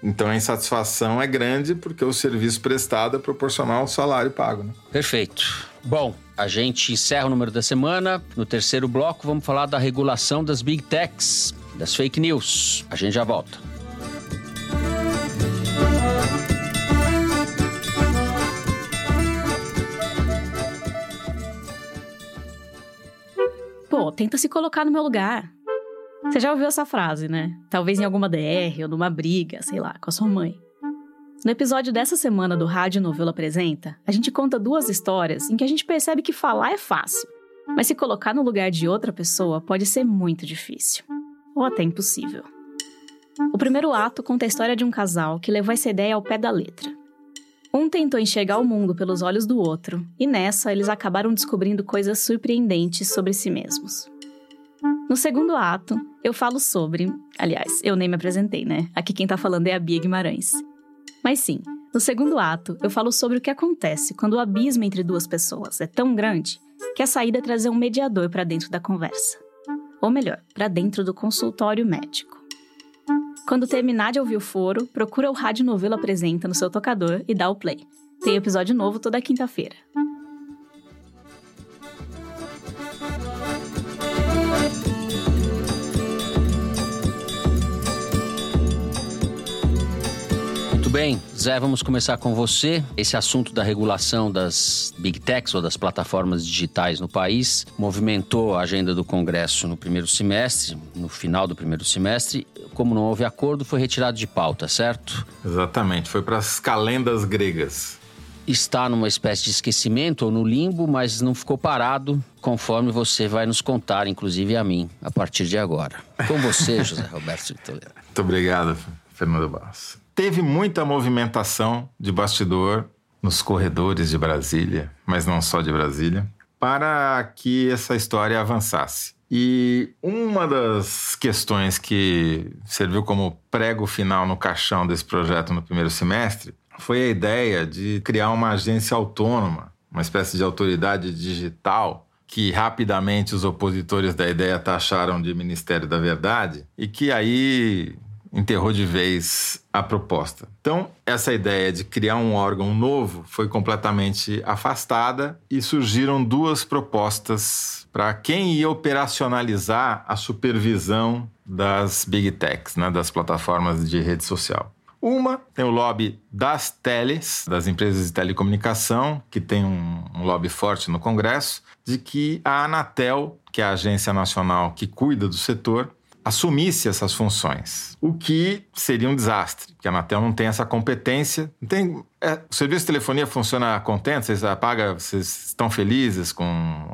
Então a insatisfação é grande porque o serviço prestado é proporcional ao salário pago. Né? Perfeito. Bom, a gente encerra o número da semana. No terceiro bloco, vamos falar da regulação das big techs, das fake news. A gente já volta. Pô, tenta se colocar no meu lugar. Você já ouviu essa frase, né? Talvez em alguma DR ou numa briga, sei lá, com a sua mãe. No episódio dessa semana do Rádio Novelo Apresenta, a gente conta duas histórias em que a gente percebe que falar é fácil, mas se colocar no lugar de outra pessoa pode ser muito difícil, ou até impossível. O primeiro ato conta a história de um casal que levou essa ideia ao pé da letra. Um tentou enxergar o mundo pelos olhos do outro, e nessa eles acabaram descobrindo coisas surpreendentes sobre si mesmos. No segundo ato, eu falo sobre. Aliás, eu nem me apresentei, né? Aqui quem tá falando é a Bia Guimarães. Mas sim, no segundo ato, eu falo sobre o que acontece quando o abismo entre duas pessoas é tão grande que a saída é trazer um mediador para dentro da conversa. Ou melhor, para dentro do consultório médico. Quando terminar de ouvir o foro, procura o Rádio Novelo Apresenta no seu tocador e dá o play. Tem episódio novo toda quinta-feira. Bem, Zé, vamos começar com você. Esse assunto da regulação das big techs ou das plataformas digitais no país movimentou a agenda do Congresso no primeiro semestre, no final do primeiro semestre. Como não houve acordo, foi retirado de pauta, certo? Exatamente, foi para as calendas gregas. Está numa espécie de esquecimento ou no limbo, mas não ficou parado, conforme você vai nos contar, inclusive a mim, a partir de agora. Com você, José Roberto de Toledo. Muito obrigado, Fernando Barros. Teve muita movimentação de bastidor nos corredores de Brasília, mas não só de Brasília, para que essa história avançasse. E uma das questões que serviu como prego final no caixão desse projeto no primeiro semestre foi a ideia de criar uma agência autônoma, uma espécie de autoridade digital que rapidamente os opositores da ideia taxaram de Ministério da Verdade e que aí enterrou de vez a proposta. Então, essa ideia de criar um órgão novo foi completamente afastada e surgiram duas propostas para quem ia operacionalizar a supervisão das big techs, né, das plataformas de rede social. Uma tem o lobby das teles, das empresas de telecomunicação, que tem um, um lobby forte no Congresso, de que a Anatel, que é a agência nacional que cuida do setor, assumisse essas funções, o que seria um desastre, porque a Anatel não tem essa competência. Tem, é, o serviço de telefonia funciona contente? Vocês pagam, vocês estão felizes com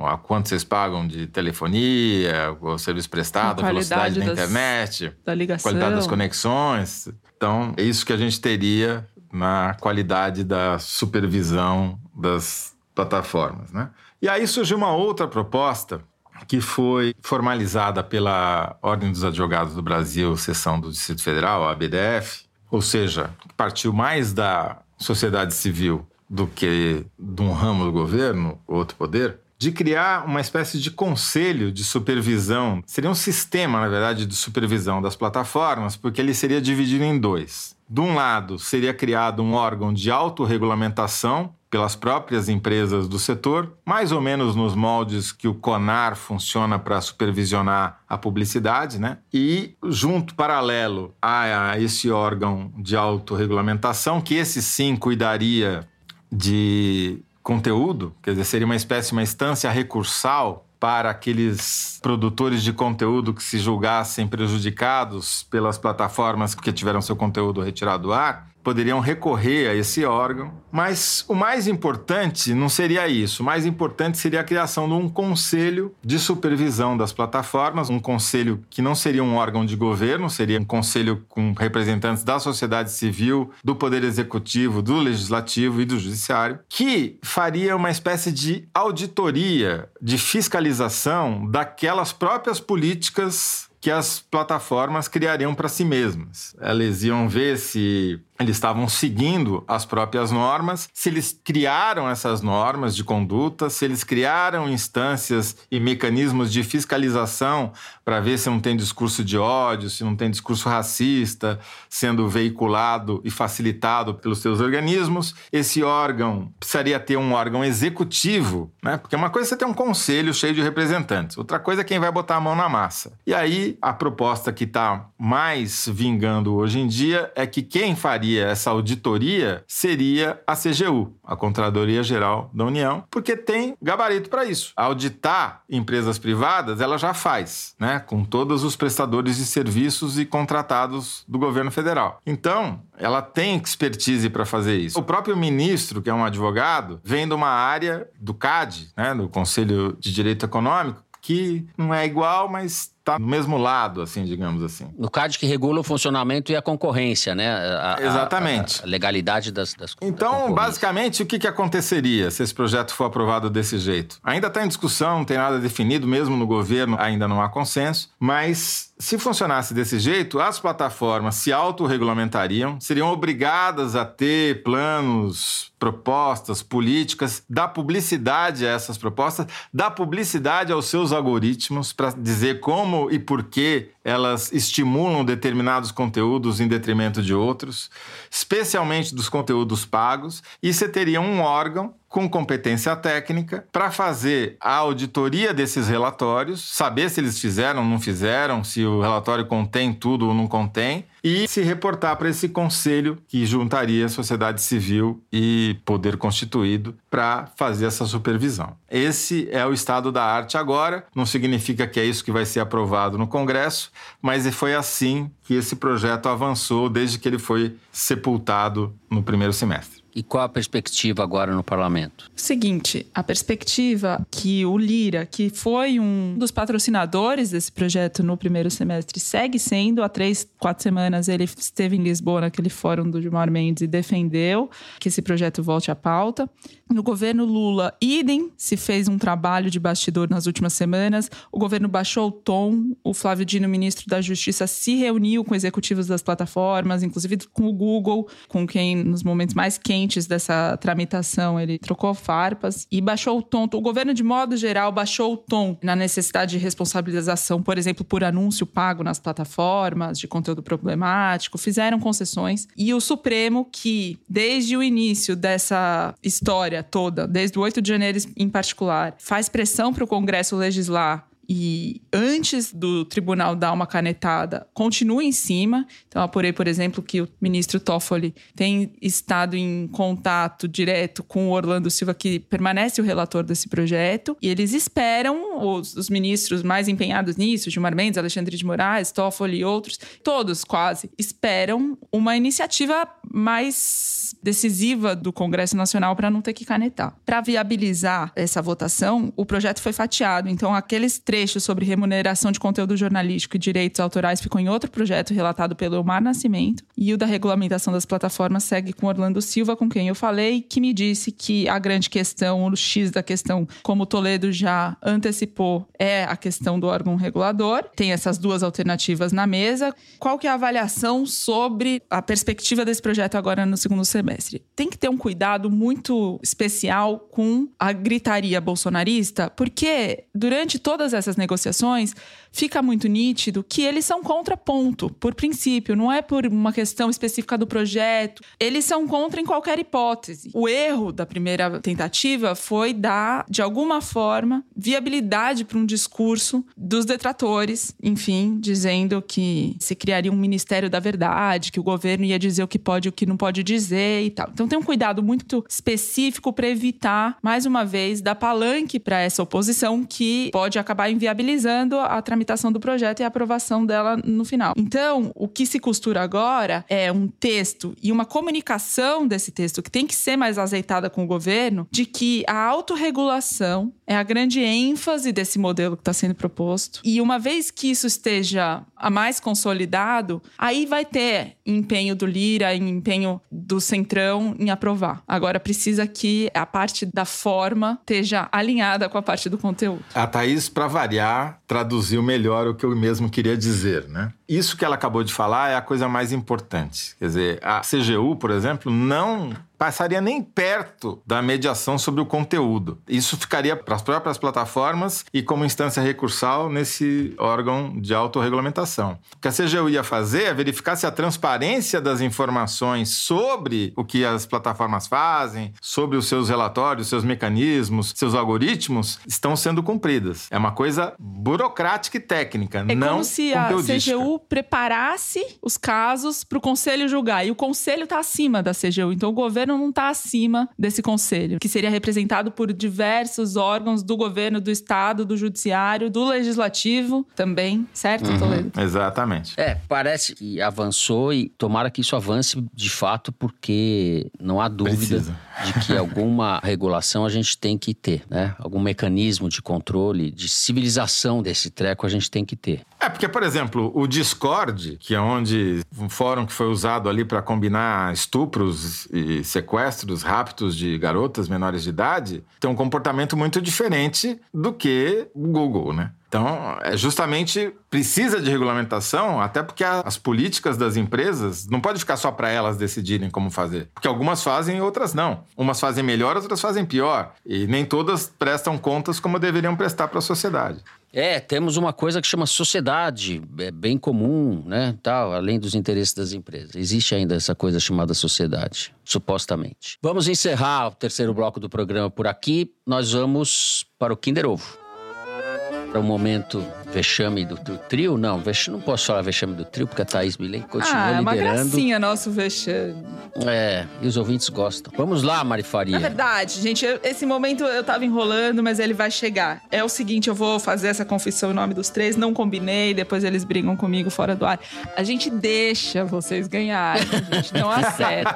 a quanto vocês pagam de telefonia, o serviço prestado, a velocidade da internet, da ligação. qualidade das conexões. Então, é isso que a gente teria na qualidade da supervisão das plataformas, né? E aí surgiu uma outra proposta que foi formalizada pela Ordem dos Advogados do Brasil, seção do Distrito Federal, a ABDF, ou seja, partiu mais da sociedade civil do que de um ramo do governo, outro poder, de criar uma espécie de conselho de supervisão. Seria um sistema, na verdade, de supervisão das plataformas, porque ele seria dividido em dois. De um lado, seria criado um órgão de autorregulamentação pelas próprias empresas do setor, mais ou menos nos moldes que o CONAR funciona para supervisionar a publicidade, né? E junto, paralelo a esse órgão de autorregulamentação, que esse sim cuidaria de conteúdo, quer dizer, seria uma espécie, uma instância recursal para aqueles produtores de conteúdo que se julgassem prejudicados pelas plataformas que tiveram seu conteúdo retirado do ar, poderiam recorrer a esse órgão. Mas o mais importante não seria isso. O mais importante seria a criação de um conselho de supervisão das plataformas, um conselho que não seria um órgão de governo, seria um conselho com representantes da sociedade civil, do poder executivo, do legislativo e do judiciário, que faria uma espécie de auditoria, de fiscalização daquelas próprias políticas que as plataformas criariam para si mesmas. Elas iam ver se eles estavam seguindo as próprias normas, se eles criaram essas normas de conduta, se eles criaram instâncias e mecanismos de fiscalização para ver se não tem discurso de ódio, se não tem discurso racista sendo veiculado e facilitado pelos seus organismos. Esse órgão precisaria ter um órgão executivo, né? Porque uma coisa é você ter um conselho cheio de representantes, outra coisa é quem vai botar a mão na massa. E aí a proposta que está mais vingando hoje em dia é que quem faria faria essa auditoria seria a CGU, a Contradoria Geral da União, porque tem gabarito para isso. Auditar empresas privadas, ela já faz, né, com todos os prestadores de serviços e contratados do governo federal. Então, ela tem expertise para fazer isso. O próprio ministro, que é um advogado, vem de uma área do CAD, né, do Conselho de Direito Econômico, que não é igual, mas está no mesmo lado, assim, digamos assim. No CAD que regula o funcionamento e a concorrência, né? A, Exatamente. A, a legalidade das, das Então, basicamente, o que, que aconteceria se esse projeto for aprovado desse jeito? Ainda está em discussão, não tem nada definido, mesmo no governo ainda não há consenso, mas se funcionasse desse jeito, as plataformas se autorregulamentariam, seriam obrigadas a ter planos, propostas, políticas, dar publicidade a essas propostas, dar publicidade aos seus algoritmos para dizer como como e por que elas estimulam determinados conteúdos em detrimento de outros, especialmente dos conteúdos pagos, e você teria um órgão com competência técnica para fazer a auditoria desses relatórios, saber se eles fizeram ou não fizeram, se o relatório contém tudo ou não contém, e se reportar para esse conselho que juntaria sociedade civil e poder constituído para fazer essa supervisão. Esse é o estado da arte agora, não significa que é isso que vai ser aprovado no Congresso, mas foi assim que esse projeto avançou desde que ele foi sepultado no primeiro semestre. E qual a perspectiva agora no parlamento? Seguinte, a perspectiva que o Lira, que foi um dos patrocinadores desse projeto no primeiro semestre, segue sendo. Há três, quatro semanas ele esteve em Lisboa, naquele fórum do Gilmar Mendes, e defendeu que esse projeto volte à pauta. No governo Lula, idem, se fez um trabalho de bastidor nas últimas semanas. O governo baixou o tom. O Flávio Dino, ministro da Justiça, se reuniu com executivos das plataformas, inclusive com o Google, com quem, nos momentos mais quentes dessa tramitação, ele trocou farpas e baixou o tom. O governo, de modo geral, baixou o tom na necessidade de responsabilização, por exemplo, por anúncio pago nas plataformas, de conteúdo problemático, fizeram concessões. E o Supremo, que desde o início dessa história, toda, desde o 8 de janeiro em particular, faz pressão para o Congresso legislar e antes do tribunal dar uma canetada, continua em cima. Então, apurei, por exemplo, que o ministro Toffoli tem estado em contato direto com o Orlando Silva, que permanece o relator desse projeto, e eles esperam, os, os ministros mais empenhados nisso, Gilmar Mendes, Alexandre de Moraes, Toffoli e outros, todos quase, esperam uma iniciativa mais decisiva do Congresso Nacional para não ter que canetar. Para viabilizar essa votação, o projeto foi fatiado. Então, aqueles três trecho sobre remuneração de conteúdo jornalístico e direitos autorais ficou em outro projeto relatado pelo Omar Nascimento. E o da regulamentação das plataformas segue com Orlando Silva, com quem eu falei, que me disse que a grande questão, o X da questão, como Toledo já antecipou, é a questão do órgão regulador. Tem essas duas alternativas na mesa. Qual que é a avaliação sobre a perspectiva desse projeto agora no segundo semestre? Tem que ter um cuidado muito especial com a gritaria bolsonarista, porque durante todas essas negociações, fica muito nítido que eles são contra ponto, por princípio, não é por uma questão específica do projeto. Eles são contra em qualquer hipótese. O erro da primeira tentativa foi dar, de alguma forma, viabilidade para um discurso dos detratores, enfim, dizendo que se criaria um Ministério da Verdade, que o governo ia dizer o que pode e o que não pode dizer e tal. Então tem um cuidado muito específico para evitar, mais uma vez, dar palanque para essa oposição que pode acabar inviabilizando a tramitação do projeto e a aprovação dela no final. Então, o que se costura agora é um texto e uma comunicação desse texto que tem que ser mais azeitada com o governo de que a autorregulação é a grande ênfase desse modelo que está sendo proposto. E uma vez que isso esteja a mais consolidado, aí vai ter empenho do Lira, empenho do Centrão em aprovar. Agora precisa que a parte da forma esteja alinhada com a parte do conteúdo. A Thaís, para variar, traduziu melhor o que eu mesmo queria dizer, né? Isso que ela acabou de falar é a coisa mais importante. Quer dizer, a CGU, por exemplo, não passaria nem perto da mediação sobre o conteúdo. Isso ficaria para as próprias plataformas e como instância recursal nesse órgão de autorregulamentação. O que a CGU ia fazer é verificar se a transparência das informações sobre o que as plataformas fazem, sobre os seus relatórios, seus mecanismos, seus algoritmos, estão sendo cumpridas. É uma coisa burocrática e técnica, é não como se a CGU preparasse os casos para o conselho julgar. E o conselho está acima da CGU. Então o governo não está acima desse conselho, que seria representado por diversos órgãos do governo, do Estado, do Judiciário, do Legislativo também, certo, uhum, Toledo? Exatamente. É, parece que avançou e tomara que isso avance de fato, porque não há dúvida Precisa. de que alguma regulação a gente tem que ter, né? Algum mecanismo de controle, de civilização desse treco a gente tem que ter. É, porque, por exemplo, o Discord, que é onde um fórum que foi usado ali para combinar estupros e sequestros, raptos de garotas menores de idade, tem um comportamento muito diferente do que o Google, né? Então, é justamente precisa de regulamentação, até porque as políticas das empresas não pode ficar só para elas decidirem como fazer. Porque algumas fazem outras não. Umas fazem melhor, outras fazem pior. E nem todas prestam contas como deveriam prestar para a sociedade. É, temos uma coisa que chama sociedade, é bem comum, né, tal, além dos interesses das empresas. Existe ainda essa coisa chamada sociedade, supostamente. Vamos encerrar o terceiro bloco do programa por aqui. Nós vamos para o Kinder Ovo o momento vexame do, do, trio? Não, vexame, não posso falar vexame do trio, porque a Thaís Milen continua ah, é uma liderando. gracinha nosso vexame. É, e os ouvintes gostam. Vamos lá, Mari Faria. É verdade, gente, eu, esse momento eu tava enrolando, mas ele vai chegar. É o seguinte, eu vou fazer essa confissão em nome dos três, não combinei, depois eles brigam comigo fora do ar. A gente deixa vocês ganharem, a gente não acerta.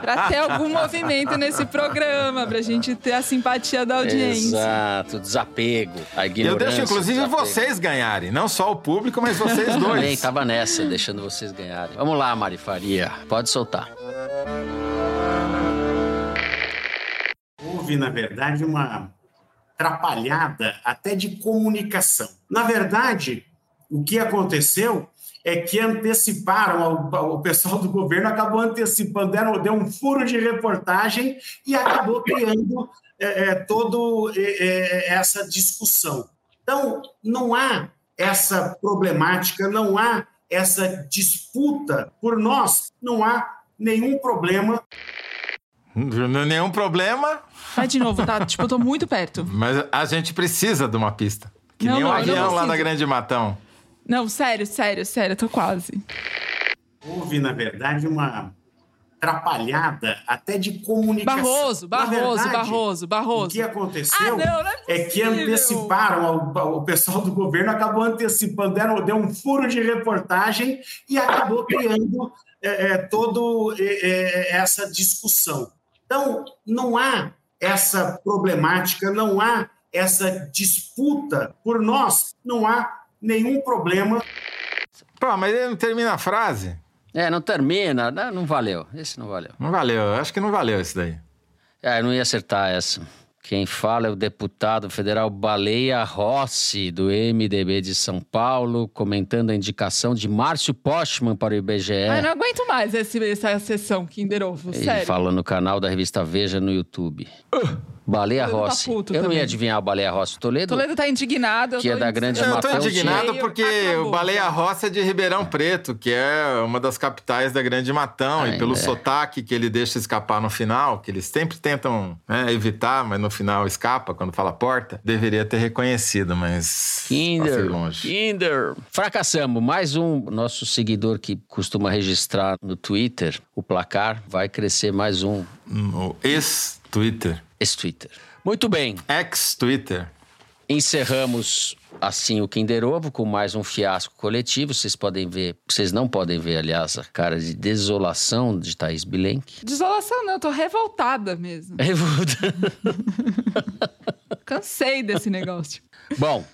pra ter algum movimento nesse programa, pra gente ter a simpatia da audiência. Exato, desapego, a ignorância. Eu deixo, inclusive, desapego. vocês ganharem. Não só o público, mas vocês dois. Também tava nessa, deixando vocês ganharem. Vamos lá, Mari Faria. Pode soltar. Houve, na verdade, uma atrapalhada até de comunicação. Na verdade, o que aconteceu é que anteciparam, o pessoal do governo acabou antecipando, deram, deu um furo de reportagem e acabou criando é, é, toda é, é, essa discussão. Então, não há essa problemática, não há essa disputa por nós, não há nenhum problema. Nenhum problema. Vai de novo, tá? tipo, eu tô muito perto. Mas a gente precisa de uma pista. Que não, nem um não, avião lá na Grande Matão. Não, sério, sério, sério, eu tô quase. Houve, na verdade, uma atrapalhada até de comunicação. Barroso, Barroso, verdade, Barroso, Barroso. O que aconteceu ah, não, não é, é, que anteciparam, o, o, pessoal do governo acabou antecipando, deu, deu um furo de reportagem e acabou criando é, é, toda é, é, essa discussão. Então, não há essa problemática, não há essa disputa por nós, não há nenhum problema. Pô, mas ele não termina a frase. É, não termina, não, né? não valeu. Esse não valeu. Não valeu, acho que não valeu esse daí. É, eu não ia acertar essa. Quem fala é o deputado federal Baleia Rossi, do MDB de São Paulo, comentando a indicação de Márcio Postman para o IBGE. Ai, não aguento mais esse, essa sessão Kinder Ovo, Ele sério. fala no canal da revista Veja no YouTube. Uh. Baleia Toledo tá Rossi. puto eu não também. ia adivinhar a Baleia Rossi. Toledo, Toledo tá indignado. Que é da Grande Eu tô Matão, indignado porque acabou. o Baleia Roça é de Ribeirão Preto, que é uma das capitais da Grande Matão, Ai, e pelo é. sotaque que ele deixa escapar no final, que eles sempre tentam né, evitar, mas no final escapa quando fala porta, deveria ter reconhecido, mas Kinder, longe. Kinder. Fracassamos. Mais um nosso seguidor que costuma registrar no Twitter o placar. Vai crescer mais um No ex-Twitter, esse Twitter. Muito bem. ex-Twitter. Encerramos assim o Kinder Ovo com mais um fiasco coletivo. Vocês podem ver, vocês não podem ver, aliás, a cara de desolação de Thaís Bilenque. Desolação não, eu tô revoltada mesmo. Cansei desse negócio. Bom,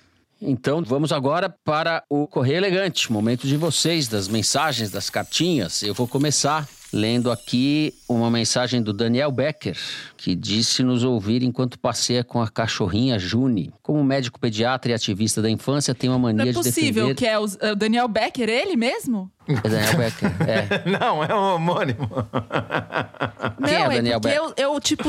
então vamos agora para o Correio Elegante, momento de vocês, das mensagens, das cartinhas. Eu vou começar lendo aqui uma mensagem do Daniel Becker, que disse nos ouvir enquanto passeia com a cachorrinha June. Como médico pediatra e ativista da infância, tem uma mania Não é de possível defender... que é o é o Daniel Becker, ele mesmo? É Daniel Becker, é. Não, é um homônimo. Quem é não, Daniel porque Becker? eu, eu, tipo,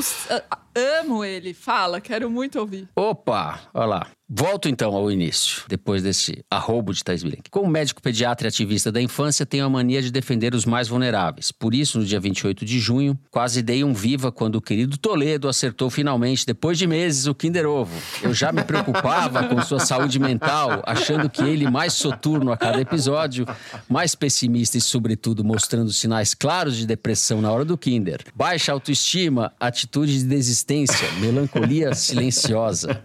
amo ele. Fala, quero muito ouvir. Opa, olha lá. Volto então ao início, depois desse arrobo de Thais Bilenque. Como médico pediatra e ativista da infância, tenho a mania de defender os mais vulneráveis. Por isso, no dia 28 de junho, quase dei um viva quando o querido Toledo acertou finalmente, depois de meses, o Kinder Ovo. Eu já me preocupava com sua saúde mental, achando que ele, mais soturno a cada episódio, mais pessimista e, sobretudo, mostrando sinais claros de depressão na hora do Kinder. Baixa autoestima, atitude de desistência, melancolia silenciosa.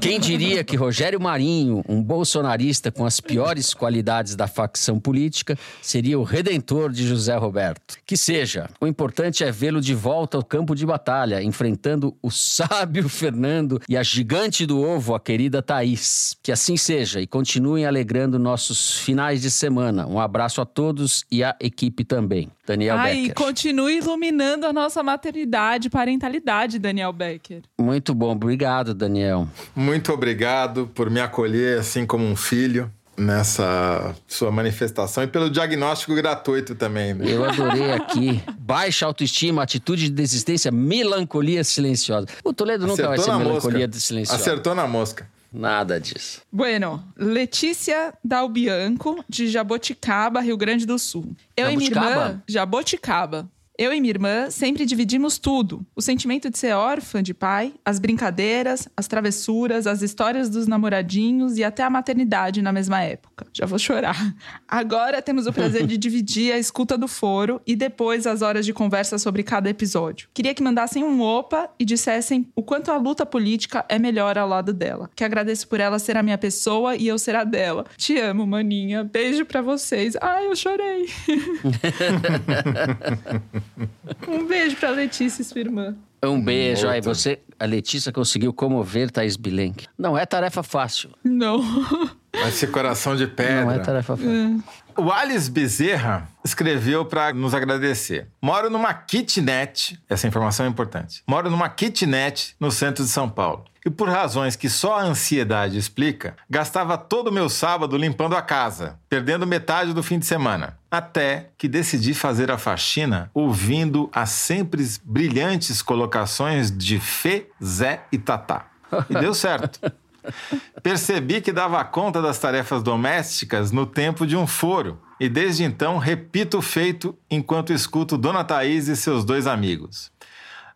Quem diria que Rogério Marinho, um bolsonarista com as piores qualidades da facção política, seria o redentor de José Roberto? Que seja, o importante é vê-lo de volta ao campo de batalha, enfrentando o sábio Fernando e a gigante do ovo, a querida Thaís. Que assim seja e continuem alegrando nossos finais de semana. Um abraço a todos e à equipe também. Daniel Ai, e Becker. continue iluminando a nossa maternidade e parentalidade, Daniel Becker. Muito bom, obrigado, Daniel. Muito obrigado por me acolher assim como um filho nessa sua manifestação e pelo diagnóstico gratuito também. Né? Eu adorei aqui. Baixa autoestima, atitude de desistência, melancolia silenciosa. O Toledo nunca vai ser melancolia mosca. silenciosa. Acertou na mosca. Nada disso. Bueno, Letícia Dalbianco, de Jaboticaba, Rio Grande do Sul. Eu e minha irmã. Jaboticaba? Eu e minha irmã sempre dividimos tudo: o sentimento de ser órfã de pai, as brincadeiras, as travessuras, as histórias dos namoradinhos e até a maternidade na mesma época. Já vou chorar. Agora temos o prazer de dividir a escuta do foro e depois as horas de conversa sobre cada episódio. Queria que mandassem um opa e dissessem o quanto a luta política é melhor ao lado dela. Que agradeço por ela ser a minha pessoa e eu ser a dela. Te amo, maninha. Beijo pra vocês. Ai, eu chorei. Um beijo pra Letícia e sua irmã. Um beijo. Aí você, a Letícia conseguiu comover Thaís Bilenque. Não é tarefa fácil. Não. Esse coração de Não é pedra. tarefa fácil. O Alice Bezerra escreveu para nos agradecer. Moro numa kitnet, essa informação é importante. Moro numa kitnet no centro de São Paulo. E por razões que só a ansiedade explica, gastava todo o meu sábado limpando a casa, perdendo metade do fim de semana. Até que decidi fazer a faxina ouvindo as sempre brilhantes colocações de Fê, Zé e Tatá. E deu certo. Percebi que dava conta das tarefas domésticas no tempo de um foro. E desde então repito o feito enquanto escuto Dona Thaís e seus dois amigos.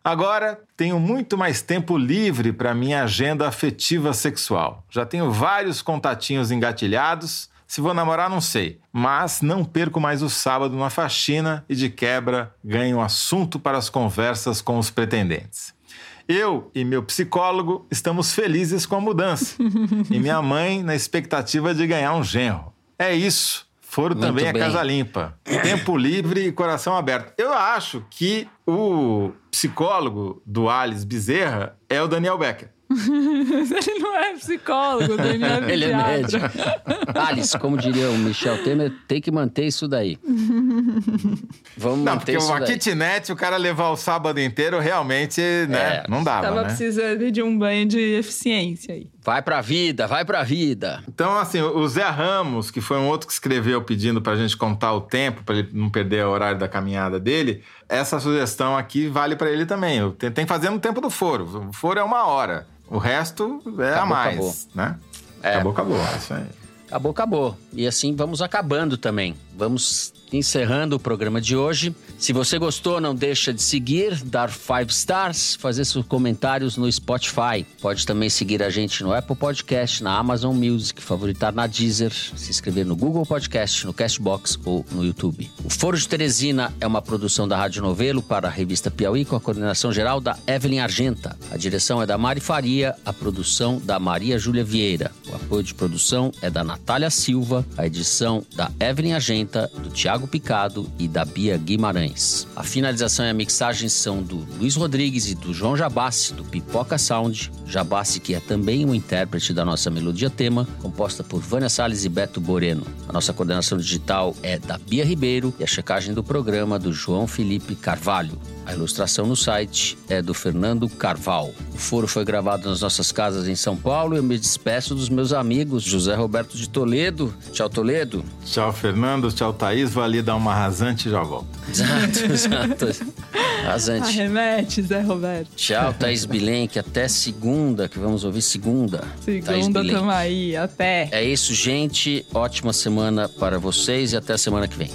Agora tenho muito mais tempo livre para minha agenda afetiva sexual. Já tenho vários contatinhos engatilhados. Se vou namorar, não sei. Mas não perco mais o sábado na faxina e de quebra ganho assunto para as conversas com os pretendentes. Eu e meu psicólogo estamos felizes com a mudança. e minha mãe na expectativa de ganhar um genro. É isso. Foro Muito também bem. casa limpa. Tempo livre e coração aberto. Eu acho que o psicólogo do Alice Bezerra é o Daniel Becker. Ele não é psicólogo, Daniel Ele é pediatra. médico. Alice, como diria o Michel Temer, tem que manter isso daí. Vamos Não, manter porque isso uma daí. kitnet, o cara levar o sábado inteiro, realmente, né? É. Não dava, Tava né? precisando de um banho de eficiência aí. Vai pra vida, vai pra vida. Então, assim, o Zé Ramos, que foi um outro que escreveu pedindo pra gente contar o tempo, pra ele não perder o horário da caminhada dele, essa sugestão aqui vale pra ele também. Tem tem que fazer no tempo do foro. O foro é uma hora. O resto é a Acabou, mais, acabou. né? É. Acabou, acabou. É isso aí. Acabou, acabou. E assim vamos acabando também. Vamos encerrando o programa de hoje. Se você gostou, não deixa de seguir, dar five stars, fazer seus comentários no Spotify. Pode também seguir a gente no Apple Podcast, na Amazon Music, favoritar na Deezer, se inscrever no Google Podcast, no Castbox ou no YouTube. O Foro de Teresina é uma produção da Rádio Novelo para a revista Piauí com a coordenação geral da Evelyn Argenta. A direção é da Mari Faria, a produção da Maria Júlia Vieira. O apoio de produção é da Natália Silva, a edição da Evelyn Argenta, do Tiago Picado e da Bia Guimarães. A finalização e a mixagem são do Luiz Rodrigues e do João Jabassi, do Pipoca Sound. Jabassi, que é também um intérprete da nossa melodia tema, composta por Vânia Salles e Beto Boreno. A nossa coordenação digital é da Bia Ribeiro e a checagem do programa do João Felipe Carvalho. A ilustração no site é do Fernando Carval. O foro foi gravado nas nossas casas em São Paulo e eu me despeço dos meus amigos José Roberto de Toledo. Tchau, Toledo. Tchau, Fernando. Tchau, Thaís. Vou ali dar uma rasante e já volto. Exato, exato. Rasante. Arremete, Zé Roberto. Tchau, Thaís Bilenque. Até segunda, que vamos ouvir segunda. Segunda, tamo aí. Até. É isso, gente. Ótima semana para vocês e até a semana que vem.